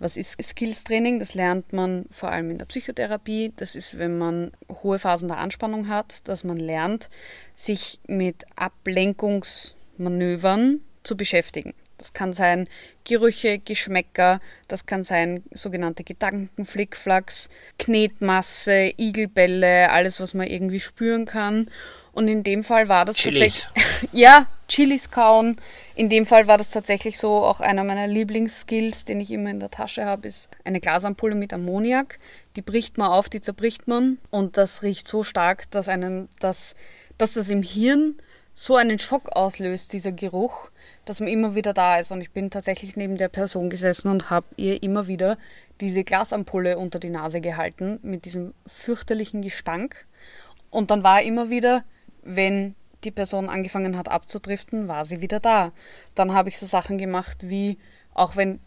Was ist Skills-Training? Das lernt man vor allem in der Psychotherapie. Das ist, wenn man hohe Phasen der Anspannung hat, dass man lernt, sich mit Ablenkungsmanövern zu beschäftigen. Das kann sein Gerüche, Geschmäcker, das kann sein sogenannte Gedankenflickflacks, Knetmasse, Igelbälle, alles, was man irgendwie spüren kann. Und in dem Fall war das Chilis. tatsächlich. <laughs> ja, Chilis kauen. In dem Fall war das tatsächlich so, auch einer meiner Lieblingsskills, den ich immer in der Tasche habe, ist eine Glasampulle mit Ammoniak. Die bricht man auf, die zerbricht man. Und das riecht so stark, dass, einen, dass, dass das im Hirn so einen Schock auslöst, dieser Geruch, dass man immer wieder da ist. Und ich bin tatsächlich neben der Person gesessen und habe ihr immer wieder diese Glasampulle unter die Nase gehalten mit diesem fürchterlichen Gestank. Und dann war immer wieder, wenn die Person angefangen hat abzudriften, war sie wieder da. Dann habe ich so Sachen gemacht wie, auch wenn,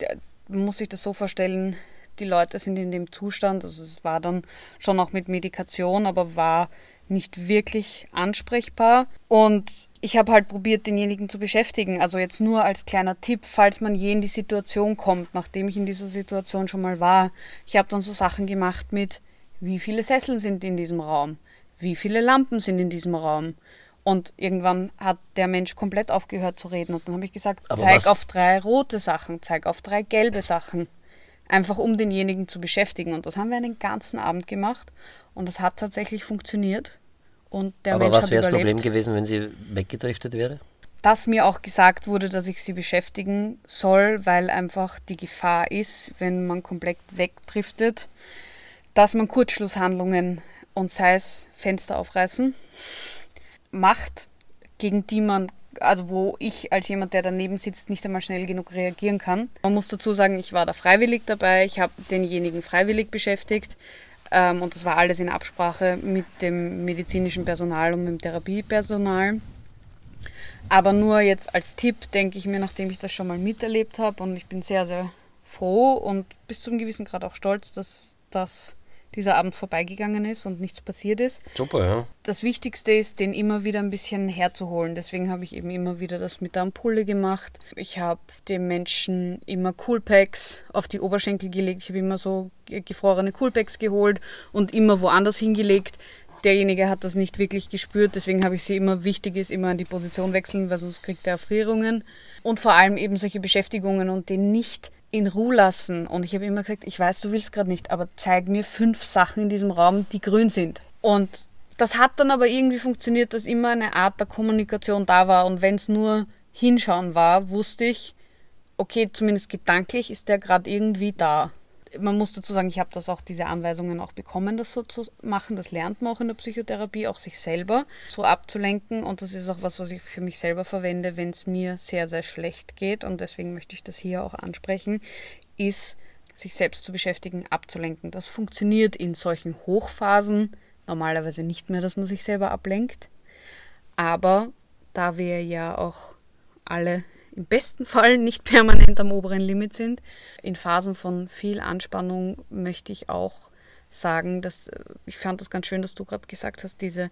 muss ich das so vorstellen, die Leute sind in dem Zustand, also es war dann schon auch mit Medikation, aber war nicht wirklich ansprechbar. Und ich habe halt probiert, denjenigen zu beschäftigen. Also jetzt nur als kleiner Tipp, falls man je in die Situation kommt, nachdem ich in dieser Situation schon mal war. Ich habe dann so Sachen gemacht mit, wie viele Sesseln sind in diesem Raum? Wie viele Lampen sind in diesem Raum? Und irgendwann hat der Mensch komplett aufgehört zu reden. Und dann habe ich gesagt, Aber zeig was- auf drei rote Sachen, zeig auf drei gelbe Sachen. Einfach um denjenigen zu beschäftigen. Und das haben wir einen ganzen Abend gemacht. Und das hat tatsächlich funktioniert. Und der Aber Mensch was wäre das. Problem gewesen, wenn sie weggedriftet wäre? dass mir auch gesagt wurde, dass ich sie beschäftigen soll, weil einfach die Gefahr ist, wenn man komplett wegdriftet, dass man Kurzschlusshandlungen und sei es Fenster aufreißen macht, gegen die man, also wo ich als jemand, der daneben sitzt, nicht einmal schnell genug reagieren kann. Man muss dazu sagen, ich war da freiwillig dabei, ich habe denjenigen freiwillig beschäftigt und das war alles in Absprache mit dem medizinischen Personal und mit dem Therapiepersonal. Aber nur jetzt als Tipp denke ich mir, nachdem ich das schon mal miterlebt habe und ich bin sehr, sehr froh und bis zu einem gewissen Grad auch stolz, dass, dass dieser Abend vorbeigegangen ist und nichts passiert ist. Super, ja. Das Wichtigste ist, den immer wieder ein bisschen herzuholen. Deswegen habe ich eben immer wieder das mit der Ampulle gemacht. Ich habe dem Menschen immer Coolpacks auf die Oberschenkel gelegt. Ich habe immer so ge- gefrorene Coolpacks geholt und immer woanders hingelegt. Derjenige hat das nicht wirklich gespürt, deswegen habe ich sie immer, wichtig ist, immer an die Position wechseln, weil sonst kriegt er Erfrierungen. Und vor allem eben solche Beschäftigungen und den nicht in Ruhe lassen. Und ich habe immer gesagt, ich weiß, du willst gerade nicht, aber zeig mir fünf Sachen in diesem Raum, die grün sind. Und das hat dann aber irgendwie funktioniert, dass immer eine Art der Kommunikation da war. Und wenn es nur hinschauen war, wusste ich, okay, zumindest gedanklich ist der gerade irgendwie da. Man muss dazu sagen, ich habe das auch diese Anweisungen auch bekommen, das so zu machen. Das lernt man auch in der Psychotherapie, auch sich selber so abzulenken. Und das ist auch was, was ich für mich selber verwende, wenn es mir sehr, sehr schlecht geht. Und deswegen möchte ich das hier auch ansprechen, ist sich selbst zu beschäftigen, abzulenken. Das funktioniert in solchen Hochphasen normalerweise nicht mehr, dass man sich selber ablenkt. Aber da wir ja auch alle im besten Fall nicht <laughs> permanent am oberen Limit sind, in Phasen von viel Anspannung möchte ich auch sagen, dass äh, ich fand das ganz schön, dass du gerade gesagt hast, diese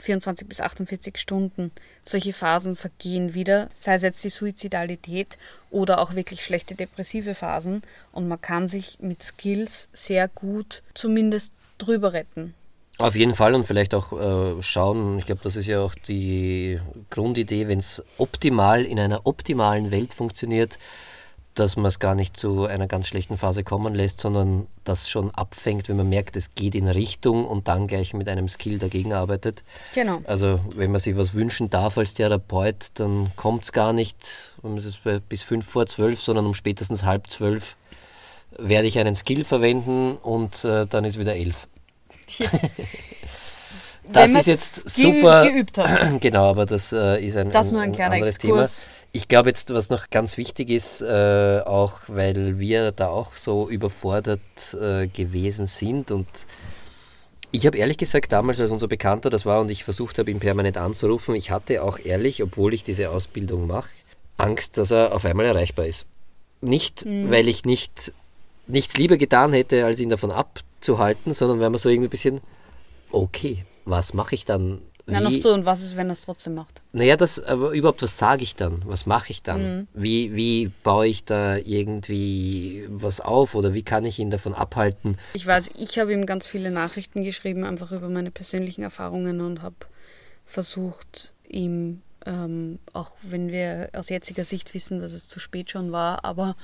24 bis 48 Stunden, solche Phasen vergehen wieder, sei es jetzt die Suizidalität oder auch wirklich schlechte depressive Phasen und man kann sich mit Skills sehr gut zumindest drüber retten. Auf jeden Fall und vielleicht auch äh, schauen, ich glaube, das ist ja auch die Grundidee, wenn es optimal in einer optimalen Welt funktioniert, dass man es gar nicht zu einer ganz schlechten Phase kommen lässt, sondern das schon abfängt, wenn man merkt, es geht in Richtung und dann gleich mit einem Skill dagegen arbeitet. Genau. Also wenn man sich was wünschen darf als Therapeut, dann kommt es gar nicht um es bis fünf vor zwölf, sondern um spätestens halb zwölf werde ich einen Skill verwenden und äh, dann ist wieder elf. <laughs> Das Wenn man's ist jetzt super. geübt hat. <clears throat> genau, aber das äh, ist ein, Das ein, nur ein kleiner anderes Exkurs. Thema. Ich glaube jetzt, was noch ganz wichtig ist, äh, auch weil wir da auch so überfordert äh, gewesen sind und ich habe ehrlich gesagt damals, als unser Bekannter das war und ich versucht habe, ihn permanent anzurufen, ich hatte auch ehrlich, obwohl ich diese Ausbildung mache, Angst, dass er auf einmal erreichbar ist. Nicht, Mhm. weil ich nicht nichts lieber getan hätte, als ihn davon abzuhalten, sondern weil man so irgendwie ein bisschen, okay, was mache ich dann? Na, noch Wie- so, und was ist, wenn er es trotzdem macht? naja, das, aber überhaupt, was sage ich dann? Was mache ich dann? Mhm. Wie, wie baue ich da irgendwie was auf oder wie kann ich ihn davon abhalten? Ich weiß, ich habe ihm ganz viele Nachrichten geschrieben, einfach über meine persönlichen Erfahrungen und habe versucht, ihm, ähm, auch wenn wir aus jetziger Sicht wissen, dass es zu spät schon war, aber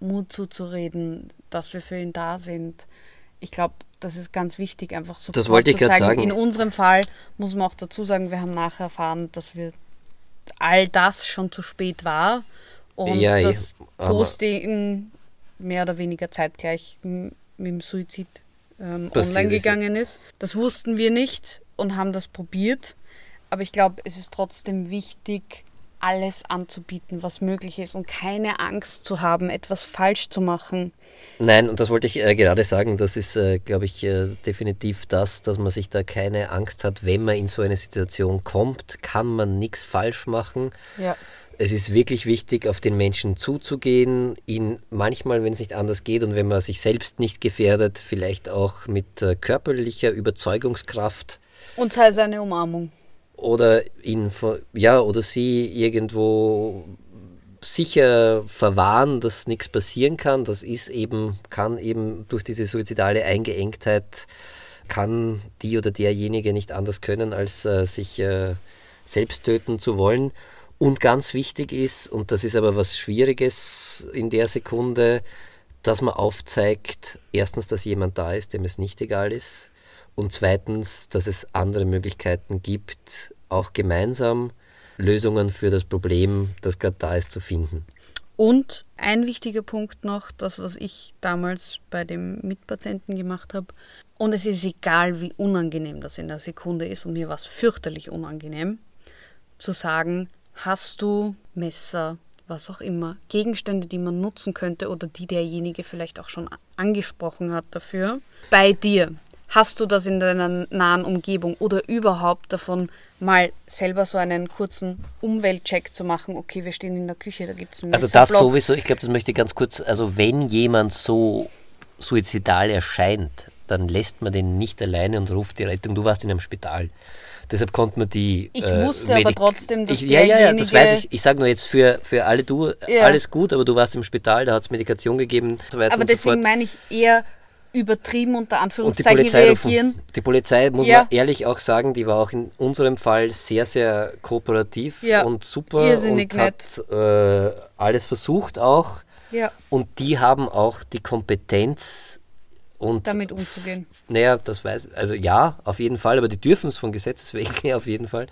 Mut zuzureden, dass wir für ihn da sind. Ich glaube, das ist ganz wichtig, einfach so Das wollte ich grad sagen. In unserem Fall muss man auch dazu sagen, wir haben nachher erfahren, dass wir all das schon zu spät war und Ja, das aber- Posting mehr oder weniger zeitgleich mit dem Suizid ähm, online ist. gegangen ist. Das wussten wir nicht und haben das probiert. Aber ich glaube, es ist trotzdem wichtig, alles anzubieten, was möglich ist und keine Angst zu haben, etwas falsch zu machen. Nein, und das wollte ich äh, gerade sagen, das ist, äh, glaube ich, äh, definitiv das, dass man sich da keine Angst hat, wenn man in so eine Situation kommt, kann man nichts falsch machen. Ja. Es ist wirklich wichtig, auf den Menschen zuzugehen, ihn manchmal, wenn es nicht anders geht und wenn man sich selbst nicht gefährdet, vielleicht auch mit äh, körperlicher Überzeugungskraft Und sei es eine Umarmung. Oder ihn ja oder sie irgendwo sicher verwahren, dass nichts passieren kann. Das ist eben, kann eben durch diese suizidale Eingeengtheit, kann die oder derjenige nicht anders können, als äh, sich, äh, selbst töten zu wollen. Und ganz wichtig ist, und das ist aber was Schwieriges in der Sekunde, dass man aufzeigt, erstens, dass jemand da ist, dem es nicht egal ist, und zweitens, dass es andere Möglichkeiten gibt, auch gemeinsam Lösungen für das Problem, das gerade da ist, zu finden. Und ein wichtiger Punkt noch, das, was ich damals bei dem Mitpatienten gemacht habe. Und es ist egal, wie unangenehm das in der Sekunde ist, und mir war es fürchterlich unangenehm, zu sagen, hast du Messer, was auch immer, Gegenstände, die man nutzen könnte oder die derjenige vielleicht auch schon angesprochen hat dafür, bei dir. Hast du das in deiner nahen Umgebung oder überhaupt davon, mal selber so einen kurzen Umweltcheck zu machen? Okay, wir stehen in der Küche, da gibt es einen Also das sowieso, ich glaube, das möchte ich ganz kurz, also wenn jemand so suizidal erscheint, dann lässt man den nicht alleine und ruft die Rettung. Du warst in einem Spital. Deshalb konnte man die. Ich äh, wusste aber trotzdem, dass ich, Ja, ja, ja, das weiß ich. Ich sage nur jetzt für, für alle du, ja. alles gut, aber du warst im Spital, da hat es Medikation gegeben. So aber deswegen so meine ich eher übertrieben unter Anführungszeichen und die Polizei reagieren. Rufen. Die Polizei, muss ja. man ehrlich auch sagen, die war auch in unserem Fall sehr, sehr kooperativ ja. und super Irrsinnig und hat äh, alles versucht auch. Ja. Und die haben auch die Kompetenz, und damit umzugehen. Naja, das weiß also ja, auf jeden Fall, aber die dürfen es von Gesetzes wegen auf jeden Fall.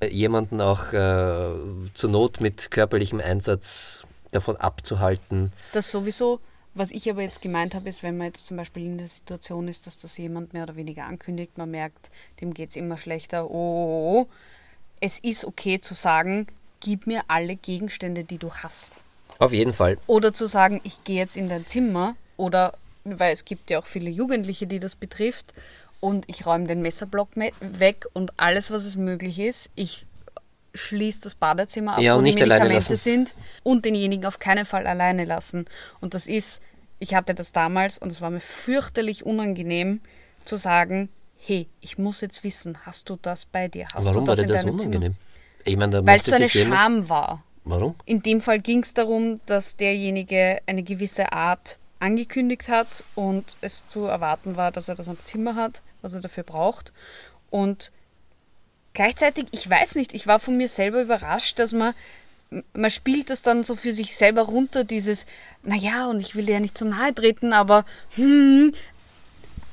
Äh, jemanden auch äh, zur Not mit körperlichem Einsatz davon abzuhalten. Das sowieso. Was ich aber jetzt gemeint habe, ist, wenn man jetzt zum Beispiel in der Situation ist, dass das jemand mehr oder weniger ankündigt, man merkt, dem geht es immer schlechter, oh, oh, oh, es ist okay zu sagen, gib mir alle Gegenstände, die du hast. Auf jeden Fall. Oder zu sagen, ich gehe jetzt in dein Zimmer oder weil es gibt ja auch viele Jugendliche, die das betrifft. Und ich räume den Messerblock weg und alles, was es möglich ist. Ich schließe das Badezimmer ab, ja, wo die Medikamente sind und denjenigen auf keinen Fall alleine lassen. Und das ist, ich hatte das damals und es war mir fürchterlich unangenehm zu sagen, hey, ich muss jetzt wissen, hast du das bei dir? Hast Warum du das war dir das unangenehm? Ich mein, Weil es so eine Scham war. Warum? In dem Fall ging es darum, dass derjenige eine gewisse Art angekündigt hat und es zu erwarten war, dass er das am Zimmer hat, was er dafür braucht. Und gleichzeitig, ich weiß nicht, ich war von mir selber überrascht, dass man, man spielt das dann so für sich selber runter, dieses, naja, und ich will dir ja nicht zu nahe treten, aber hm,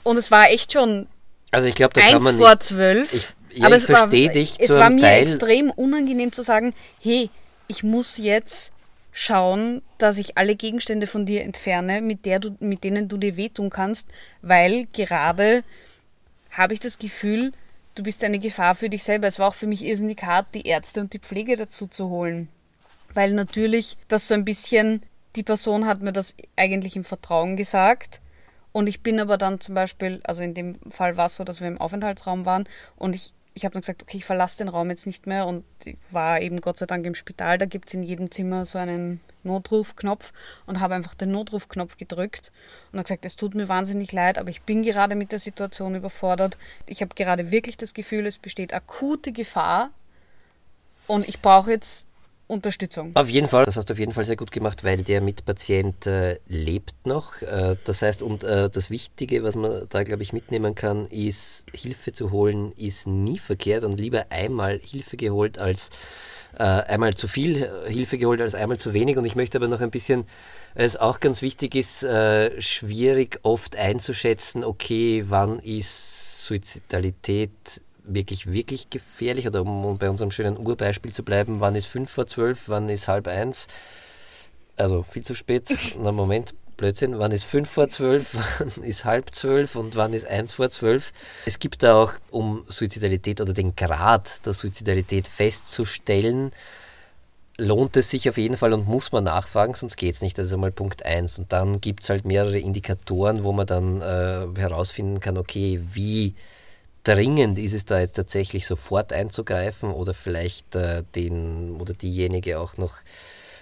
und es war echt schon also ich glaube, da eins kann man vor nicht, zwölf. Ich, ja, aber ich verstehe dich. Es war mir Teil extrem unangenehm zu sagen, hey, ich muss jetzt schauen, dass ich alle Gegenstände von dir entferne, mit, der du, mit denen du dir wehtun kannst, weil gerade habe ich das Gefühl, du bist eine Gefahr für dich selber. Es war auch für mich irrsinnig hart, die Ärzte und die Pflege dazu zu holen. Weil natürlich das so ein bisschen, die Person hat mir das eigentlich im Vertrauen gesagt. Und ich bin aber dann zum Beispiel, also in dem Fall war es so, dass wir im Aufenthaltsraum waren und ich ich habe dann gesagt, okay, ich verlasse den Raum jetzt nicht mehr und war eben Gott sei Dank im Spital, da gibt es in jedem Zimmer so einen Notrufknopf und habe einfach den Notrufknopf gedrückt und habe gesagt, es tut mir wahnsinnig leid, aber ich bin gerade mit der Situation überfordert. Ich habe gerade wirklich das Gefühl, es besteht akute Gefahr und ich brauche jetzt Unterstützung. Auf jeden Fall, das hast du auf jeden Fall sehr gut gemacht, weil der Mitpatient äh, lebt noch. Äh, das heißt, und äh, das Wichtige, was man da, glaube ich, mitnehmen kann, ist, Hilfe zu holen, ist nie verkehrt und lieber einmal Hilfe geholt als äh, einmal zu viel Hilfe geholt als einmal zu wenig. Und ich möchte aber noch ein bisschen, weil es auch ganz wichtig ist, äh, schwierig oft einzuschätzen, okay, wann ist Suizidalität wirklich, wirklich gefährlich? Oder um bei unserem schönen Urbeispiel zu bleiben, wann ist 5 vor 12, wann ist halb eins? Also viel zu spät. <laughs> Na Moment, Blödsinn. Wann ist 5 vor 12, <laughs> wann ist halb 12 und wann ist 1 vor 12? Es gibt da auch, um Suizidalität oder den Grad der Suizidalität festzustellen, lohnt es sich auf jeden Fall und muss man nachfragen, sonst geht es nicht. Das ist einmal Punkt 1. Und dann gibt es halt mehrere Indikatoren, wo man dann äh, herausfinden kann, okay, wie dringend ist es da jetzt tatsächlich sofort einzugreifen oder vielleicht äh, den oder diejenige auch noch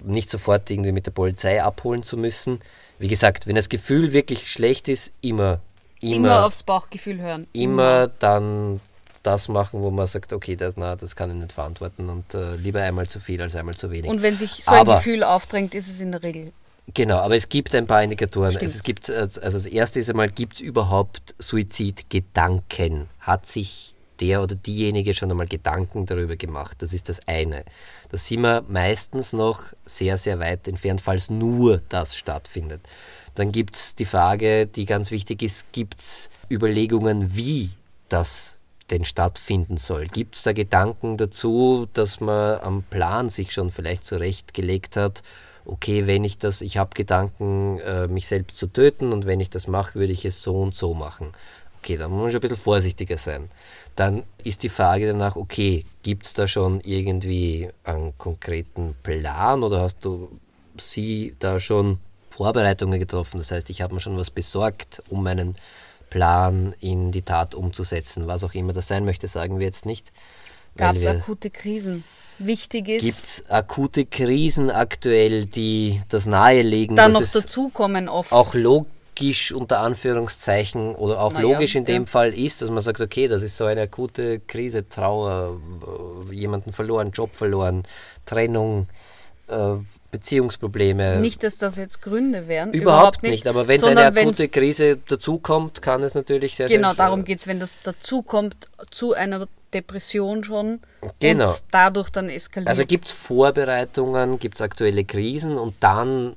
nicht sofort irgendwie mit der Polizei abholen zu müssen. Wie gesagt, wenn das Gefühl wirklich schlecht ist, immer, immer, immer aufs Bauchgefühl hören. Immer dann das machen, wo man sagt, okay, das, na, das kann ich nicht verantworten und äh, lieber einmal zu viel als einmal zu wenig. Und wenn sich so Aber, ein Gefühl aufdrängt, ist es in der Regel Genau, aber es gibt ein paar Indikatoren. Also es gibt, also das erste ist einmal, gibt es überhaupt Suizidgedanken? Hat sich der oder diejenige schon einmal Gedanken darüber gemacht. Das ist das eine. Da sind wir meistens noch sehr, sehr weit entfernt, falls nur das stattfindet. Dann gibt es die Frage, die ganz wichtig ist, gibt es Überlegungen, wie das denn stattfinden soll? Gibt es da Gedanken dazu, dass man am Plan sich schon vielleicht zurechtgelegt hat, okay, wenn ich das, ich habe Gedanken, äh, mich selbst zu töten und wenn ich das mache, würde ich es so und so machen. Okay, da muss man schon ein bisschen vorsichtiger sein. Dann ist die Frage danach, okay, gibt es da schon irgendwie einen konkreten Plan oder hast du sie da schon Vorbereitungen getroffen? Das heißt, ich habe mir schon was besorgt, um meinen Plan in die Tat umzusetzen, was auch immer das sein möchte, sagen wir jetzt nicht. Gab es akute Krisen? Wichtig ist. Gibt es akute Krisen aktuell, die das nahelegen? Dann noch dazukommen oft. Auch logisch unter Anführungszeichen oder auch naja, logisch in dem ja. Fall ist, dass man sagt, okay, das ist so eine akute Krise, Trauer, äh, jemanden verloren, Job verloren, Trennung, äh, Beziehungsprobleme. Nicht, dass das jetzt Gründe wären. Überhaupt, überhaupt nicht. nicht. Aber wenn eine akute Krise dazukommt, kann es natürlich sehr, genau, sehr Genau, darum geht es, wenn das dazukommt zu einer Depression schon genau. und dadurch dann eskaliert. Also gibt es Vorbereitungen, gibt es aktuelle Krisen und dann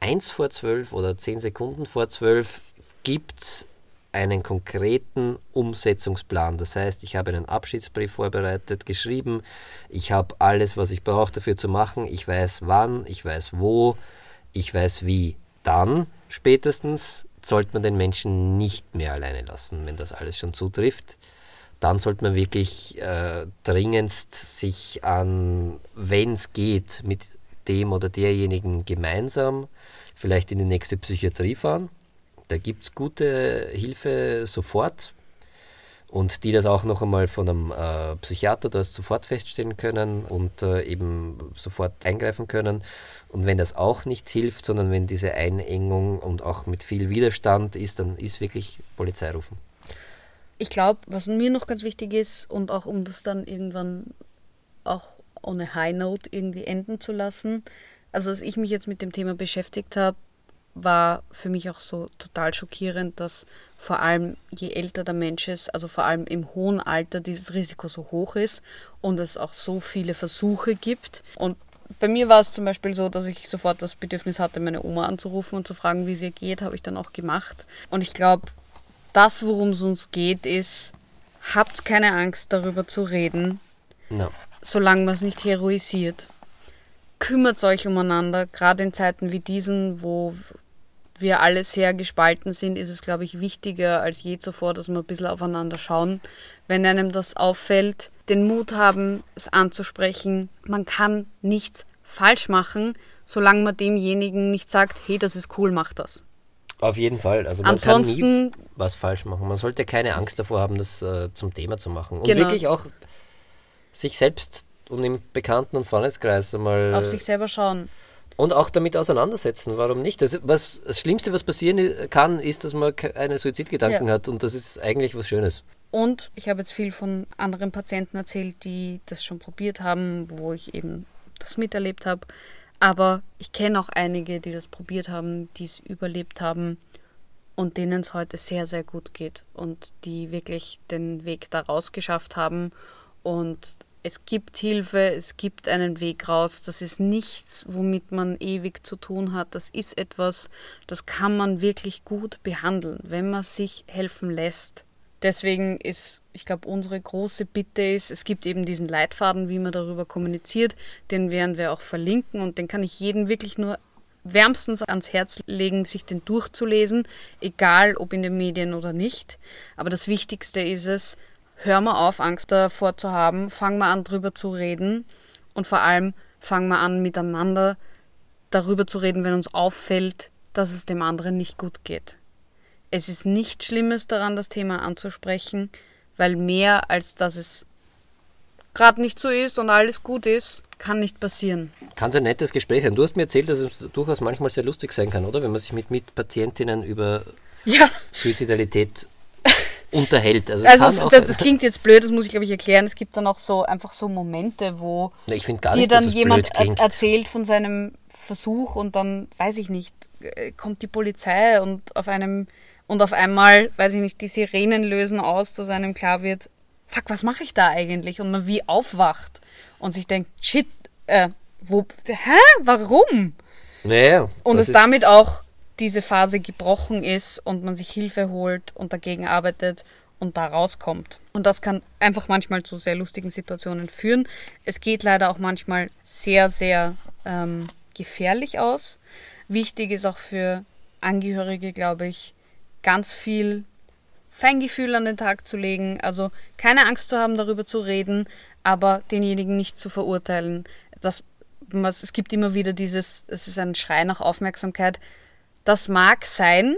eins vor zwölf oder zehn Sekunden vor zwölf gibt es einen konkreten Umsetzungsplan. Das heißt, ich habe einen Abschiedsbrief vorbereitet, geschrieben, ich habe alles, was ich brauche dafür zu machen, ich weiß wann, ich weiß wo, ich weiß wie. Dann spätestens sollte man den Menschen nicht mehr alleine lassen, wenn das alles schon zutrifft. Dann sollte man wirklich äh, dringendst sich an, wenn es geht, mit dem oder derjenigen gemeinsam vielleicht in die nächste Psychiatrie fahren da gibt es gute Hilfe sofort und die das auch noch einmal von einem äh, Psychiater das sofort feststellen können und äh, eben sofort eingreifen können. Und wenn das auch nicht hilft, sondern wenn diese Einengung und auch mit viel Widerstand ist, dann ist wirklich Polizei rufen. Ich glaube, was mir noch ganz wichtig ist und auch um das dann irgendwann auch ohne High Note irgendwie enden zu lassen, also als ich mich jetzt mit dem Thema beschäftigt habe, war für mich auch so total schockierend, dass vor allem je älter der Mensch ist, also vor allem im hohen Alter, dieses Risiko so hoch ist und es auch so viele Versuche gibt. Und bei mir war es zum Beispiel so, dass ich sofort das Bedürfnis hatte, meine Oma anzurufen und zu fragen, wie es ihr geht, habe ich dann auch gemacht. Und ich glaube, das, worum es uns geht, ist, habt keine Angst darüber zu reden, no. solange man es nicht heroisiert. Kümmert euch umeinander, gerade in Zeiten wie diesen, wo wir alle sehr gespalten sind, ist es, glaube ich, wichtiger als je zuvor, dass wir ein bisschen aufeinander schauen. Wenn einem das auffällt, den Mut haben, es anzusprechen. Man kann nichts falsch machen, solange man demjenigen nicht sagt, hey, das ist cool, mach das. Auf jeden Fall. Also man Ansonsten, kann nie was falsch machen. Man sollte keine Angst davor haben, das äh, zum Thema zu machen. Und genau. wirklich auch sich selbst und im Bekannten- und Freundeskreis einmal... Auf sich selber schauen. Und auch damit auseinandersetzen, warum nicht? Das, was, das Schlimmste, was passieren kann, ist, dass man eine Suizidgedanken ja. hat und das ist eigentlich was Schönes. Und ich habe jetzt viel von anderen Patienten erzählt, die das schon probiert haben, wo ich eben das miterlebt habe. Aber ich kenne auch einige, die das probiert haben, die es überlebt haben und denen es heute sehr, sehr gut geht und die wirklich den Weg daraus geschafft haben und es gibt Hilfe, es gibt einen Weg raus. Das ist nichts, womit man ewig zu tun hat. Das ist etwas, das kann man wirklich gut behandeln, wenn man sich helfen lässt. Deswegen ist, ich glaube, unsere große Bitte ist, es gibt eben diesen Leitfaden, wie man darüber kommuniziert, den werden wir auch verlinken und den kann ich jedem wirklich nur wärmstens ans Herz legen, sich den durchzulesen, egal ob in den Medien oder nicht. Aber das Wichtigste ist es, hör mal auf, Angst davor zu haben, fang mal an, drüber zu reden und vor allem fang mal an, miteinander darüber zu reden, wenn uns auffällt, dass es dem anderen nicht gut geht. Es ist nichts Schlimmes daran, das Thema anzusprechen, weil mehr als dass es gerade nicht so ist und alles gut ist, kann nicht passieren. Kann es ein nettes Gespräch sein. Du hast mir erzählt, dass es durchaus manchmal sehr lustig sein kann, oder? Wenn man sich mit Mitpatientinnen über ja. Suizidalität <laughs> unterhält. Also, also das, das, klingt jetzt blöd, das muss ich glaube ich erklären. Es gibt dann auch so einfach so Momente, wo dir nicht, dann jemand erzählt von seinem Versuch und dann weiß ich nicht, äh, kommt die Polizei und auf einem und auf einmal, weiß ich nicht, die Sirenen lösen aus, dass einem klar wird, fuck, was mache ich da eigentlich? Und man wie aufwacht und sich denkt, shit, äh, wo, hä, warum? Naja, Und es damit auch diese Phase gebrochen ist und man sich Hilfe holt und dagegen arbeitet und da rauskommt. Und das kann einfach manchmal zu sehr lustigen Situationen führen. Es geht leider auch manchmal sehr, sehr ähm, gefährlich aus. Wichtig ist auch für Angehörige, glaube ich, ganz viel Feingefühl an den Tag zu legen. Also keine Angst zu haben, darüber zu reden, aber denjenigen nicht zu verurteilen. Das, was- es gibt immer wieder dieses, es ist ein Schrei nach Aufmerksamkeit. Das mag sein,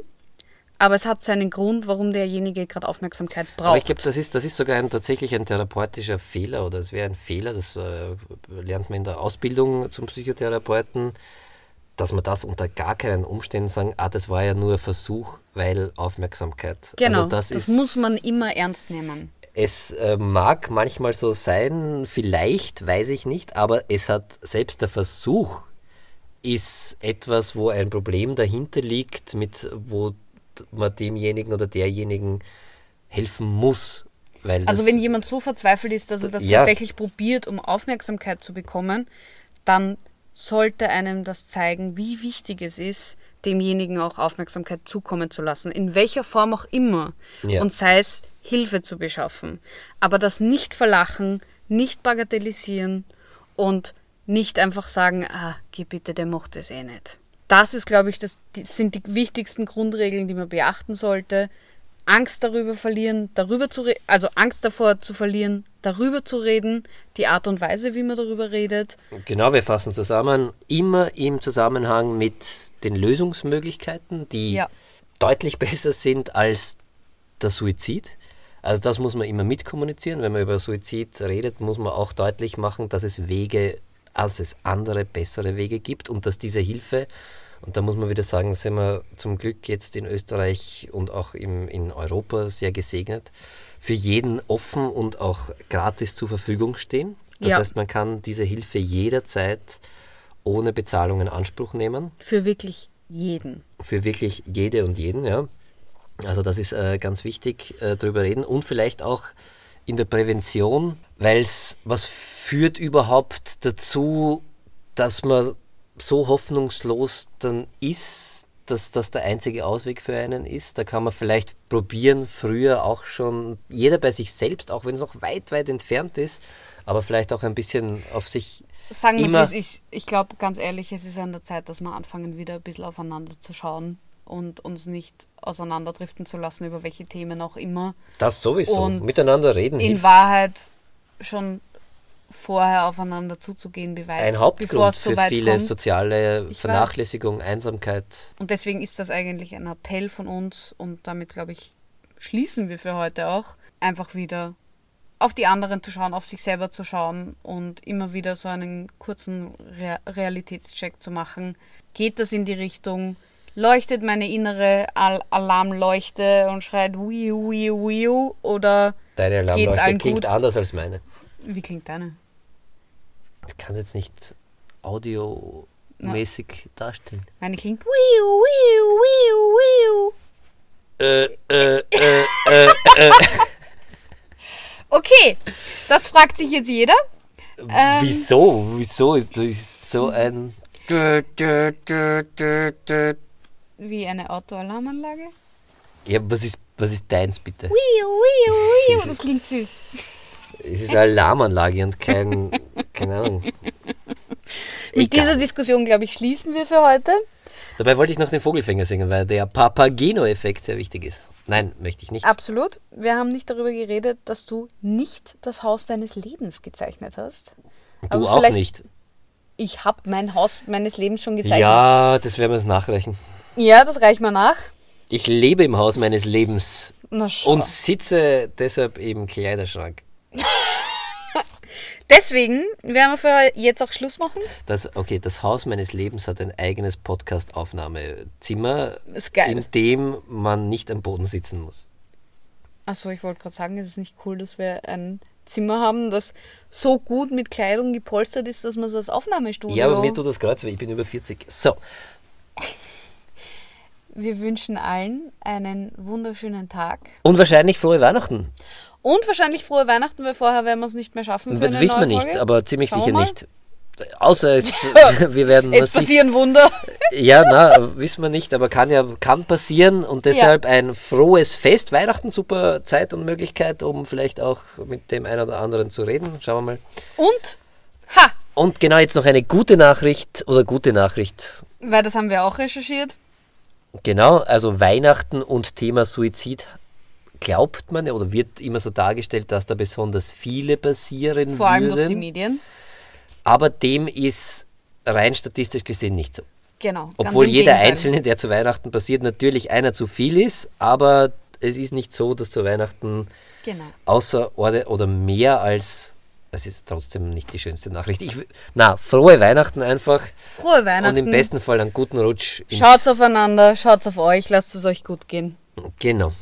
aber es hat seinen Grund, warum derjenige gerade Aufmerksamkeit Aber ich braucht. glaube, das ist, das ist sogar ein, tatsächlich ein therapeutischer Fehler oder es wäre ein Fehler, das äh, lernt man in der Ausbildung zum Psychotherapeuten, dass man das unter gar keinen Umständen sagen, ah, das war ja nur ein Versuch, weil Aufmerksamkeit. Genau, also das, das, ist, muss man immer ernst nehmen. Es äh, mag manchmal so sein, vielleicht, weiß ich nicht, aber es hat selbst der Versuch ist etwas, wo ein Problem dahinter liegt, mit wo man demjenigen oder derjenigen helfen muss. Weil Also wenn jemand so verzweifelt ist, dass er das Ja. tatsächlich probiert, um Aufmerksamkeit zu bekommen, dann sollte einem das zeigen, wie wichtig es ist, demjenigen auch Aufmerksamkeit zukommen zu lassen, in welcher Form auch immer. Ja. Und sei es Hilfe zu beschaffen. Aber das nicht verlachen, nicht bagatellisieren und nicht einfach sagen, ah, geh bitte, der macht das eh nicht. Das ist, glaube ich, das sind die wichtigsten Grundregeln, die man beachten sollte. Angst darüber verlieren, darüber zu also Angst davor zu verlieren, darüber zu reden, die Art und Weise, wie man darüber redet. Genau, wir fassen zusammen, immer im Zusammenhang mit den Lösungsmöglichkeiten, die Ja. deutlich <laughs> besser sind als der Suizid. Also das muss man immer mitkommunizieren. Wenn man über Suizid redet, muss man auch deutlich machen, dass es Wege, als es andere, bessere Wege gibt und dass diese Hilfe, und da muss man wieder sagen, sind wir zum Glück jetzt in Österreich und auch im, in Europa sehr gesegnet, für jeden offen und auch gratis zur Verfügung stehen. Das Ja. heißt, man kann diese Hilfe jederzeit ohne Bezahlung in Anspruch nehmen Für wirklich jeden. für wirklich jede und jeden, ja. Also das ist äh, ganz wichtig, äh, darüber reden und vielleicht auch in der Prävention, weil es was führt überhaupt dazu, dass man so hoffnungslos dann ist, dass das der einzige Ausweg für einen ist. Da kann man vielleicht probieren, früher auch schon, jeder bei sich selbst, auch wenn es noch weit, weit entfernt ist, aber vielleicht auch ein bisschen auf sich Sagen wir, es ist. Ich glaube, ganz ehrlich, es ist an der Zeit, dass wir anfangen, wieder ein bisschen aufeinander zu schauen und uns nicht auseinanderdriften zu lassen, über welche Themen auch immer. das sowieso Und miteinander reden. In hilft. Wahrheit schon vorher aufeinander zuzugehen beweist. ein Hauptgrund es so für weit viele kommt. soziale Ich weiß. Vernachlässigung, Einsamkeit. Und deswegen ist das eigentlich ein Appell von uns und damit, glaube ich, schließen wir für heute auch, einfach wieder auf die anderen zu schauen, auf sich selber zu schauen und immer wieder so einen kurzen Re Realitätscheck zu machen. Geht das in die Richtung? Leuchtet meine innere Al Alarmleuchte und schreit wiu, wiu, wiu? Oder Deine Alarmleuchte klingt gut? anders als meine. Wie klingt deine? Ich kann es jetzt nicht audiomäßig darstellen. Meine klingt wiu, wiu, wiu, wiu. Äh, äh, äh, äh, <laughs> Okay, das fragt sich jetzt jeder. Ähm. Wieso? Wieso ist das so ein. Wie eine Autoalarmanlage? Ja, was ist, was ist deins bitte? Wiu, wiu, wiu. <laughs> Das klingt süß. Es ist eine Alarmanlage und kein. keine Ahnung. Mit Egal. dieser Diskussion, glaube ich, schließen wir für heute. Dabei wollte ich noch den Vogelfänger singen, weil der Papageno-Effekt sehr wichtig ist. Nein, möchte ich nicht. Absolut. Wir haben nicht darüber geredet, dass du nicht das Haus deines Lebens gezeichnet hast. du aber auch nicht. Ich habe mein Haus meines Lebens schon gezeichnet. Ja, das werden wir uns nachreichen. Ja, das reicht mal nach. Ich lebe im Haus meines Lebens Na schon. und sitze deshalb im Kleiderschrank. Deswegen werden wir für jetzt auch Schluss machen. Das, okay, das Haus meines Lebens hat ein eigenes Podcast-Aufnahmezimmer, Ist in dem man nicht am Boden sitzen muss. Achso, ich wollte gerade sagen, es ist nicht cool, dass wir ein Zimmer haben, das so gut mit Kleidung gepolstert ist, dass man es als Aufnahmestudio. Ja, aber mir tut das gerade so, weh, ich bin über 40. So, wir wünschen allen einen wunderschönen Tag. Und wahrscheinlich frohe Weihnachten. Und wahrscheinlich frohe Weihnachten, weil vorher werden wir es nicht mehr schaffen. Das wissen wir nicht, Folge. aber ziemlich Schauen sicher nicht. Außer es, <laughs> <laughs> wir werden Es passieren Wunder. Ja, na, wissen wir nicht, aber kann ja kann passieren und deshalb ein frohes Fest. Weihnachten, super Zeit und Möglichkeit, um vielleicht auch mit dem einen oder anderen zu reden. Schauen wir mal. Und, ha, Und genau jetzt noch eine gute Nachricht oder gute Nachricht. weil das haben wir auch recherchiert. Genau, also Weihnachten und Thema Suizid glaubt man oder wird immer so dargestellt, dass da besonders viele passieren Vor allem durch die. Medien. Aber dem ist rein statistisch gesehen nicht so. Genau. Obwohl jeder Gegenteil. Einzelne, der zu Weihnachten passiert, natürlich einer zu viel ist, aber es ist nicht so, dass zu Weihnachten Genau. außer oder mehr als, das ist trotzdem nicht die schönste Nachricht. Ich, na, frohe Weihnachten einfach Frohe Weihnachten. und im besten Fall einen guten Rutsch. ins- Schaut aufeinander, schaut auf euch, lasst es euch gut gehen. Genau.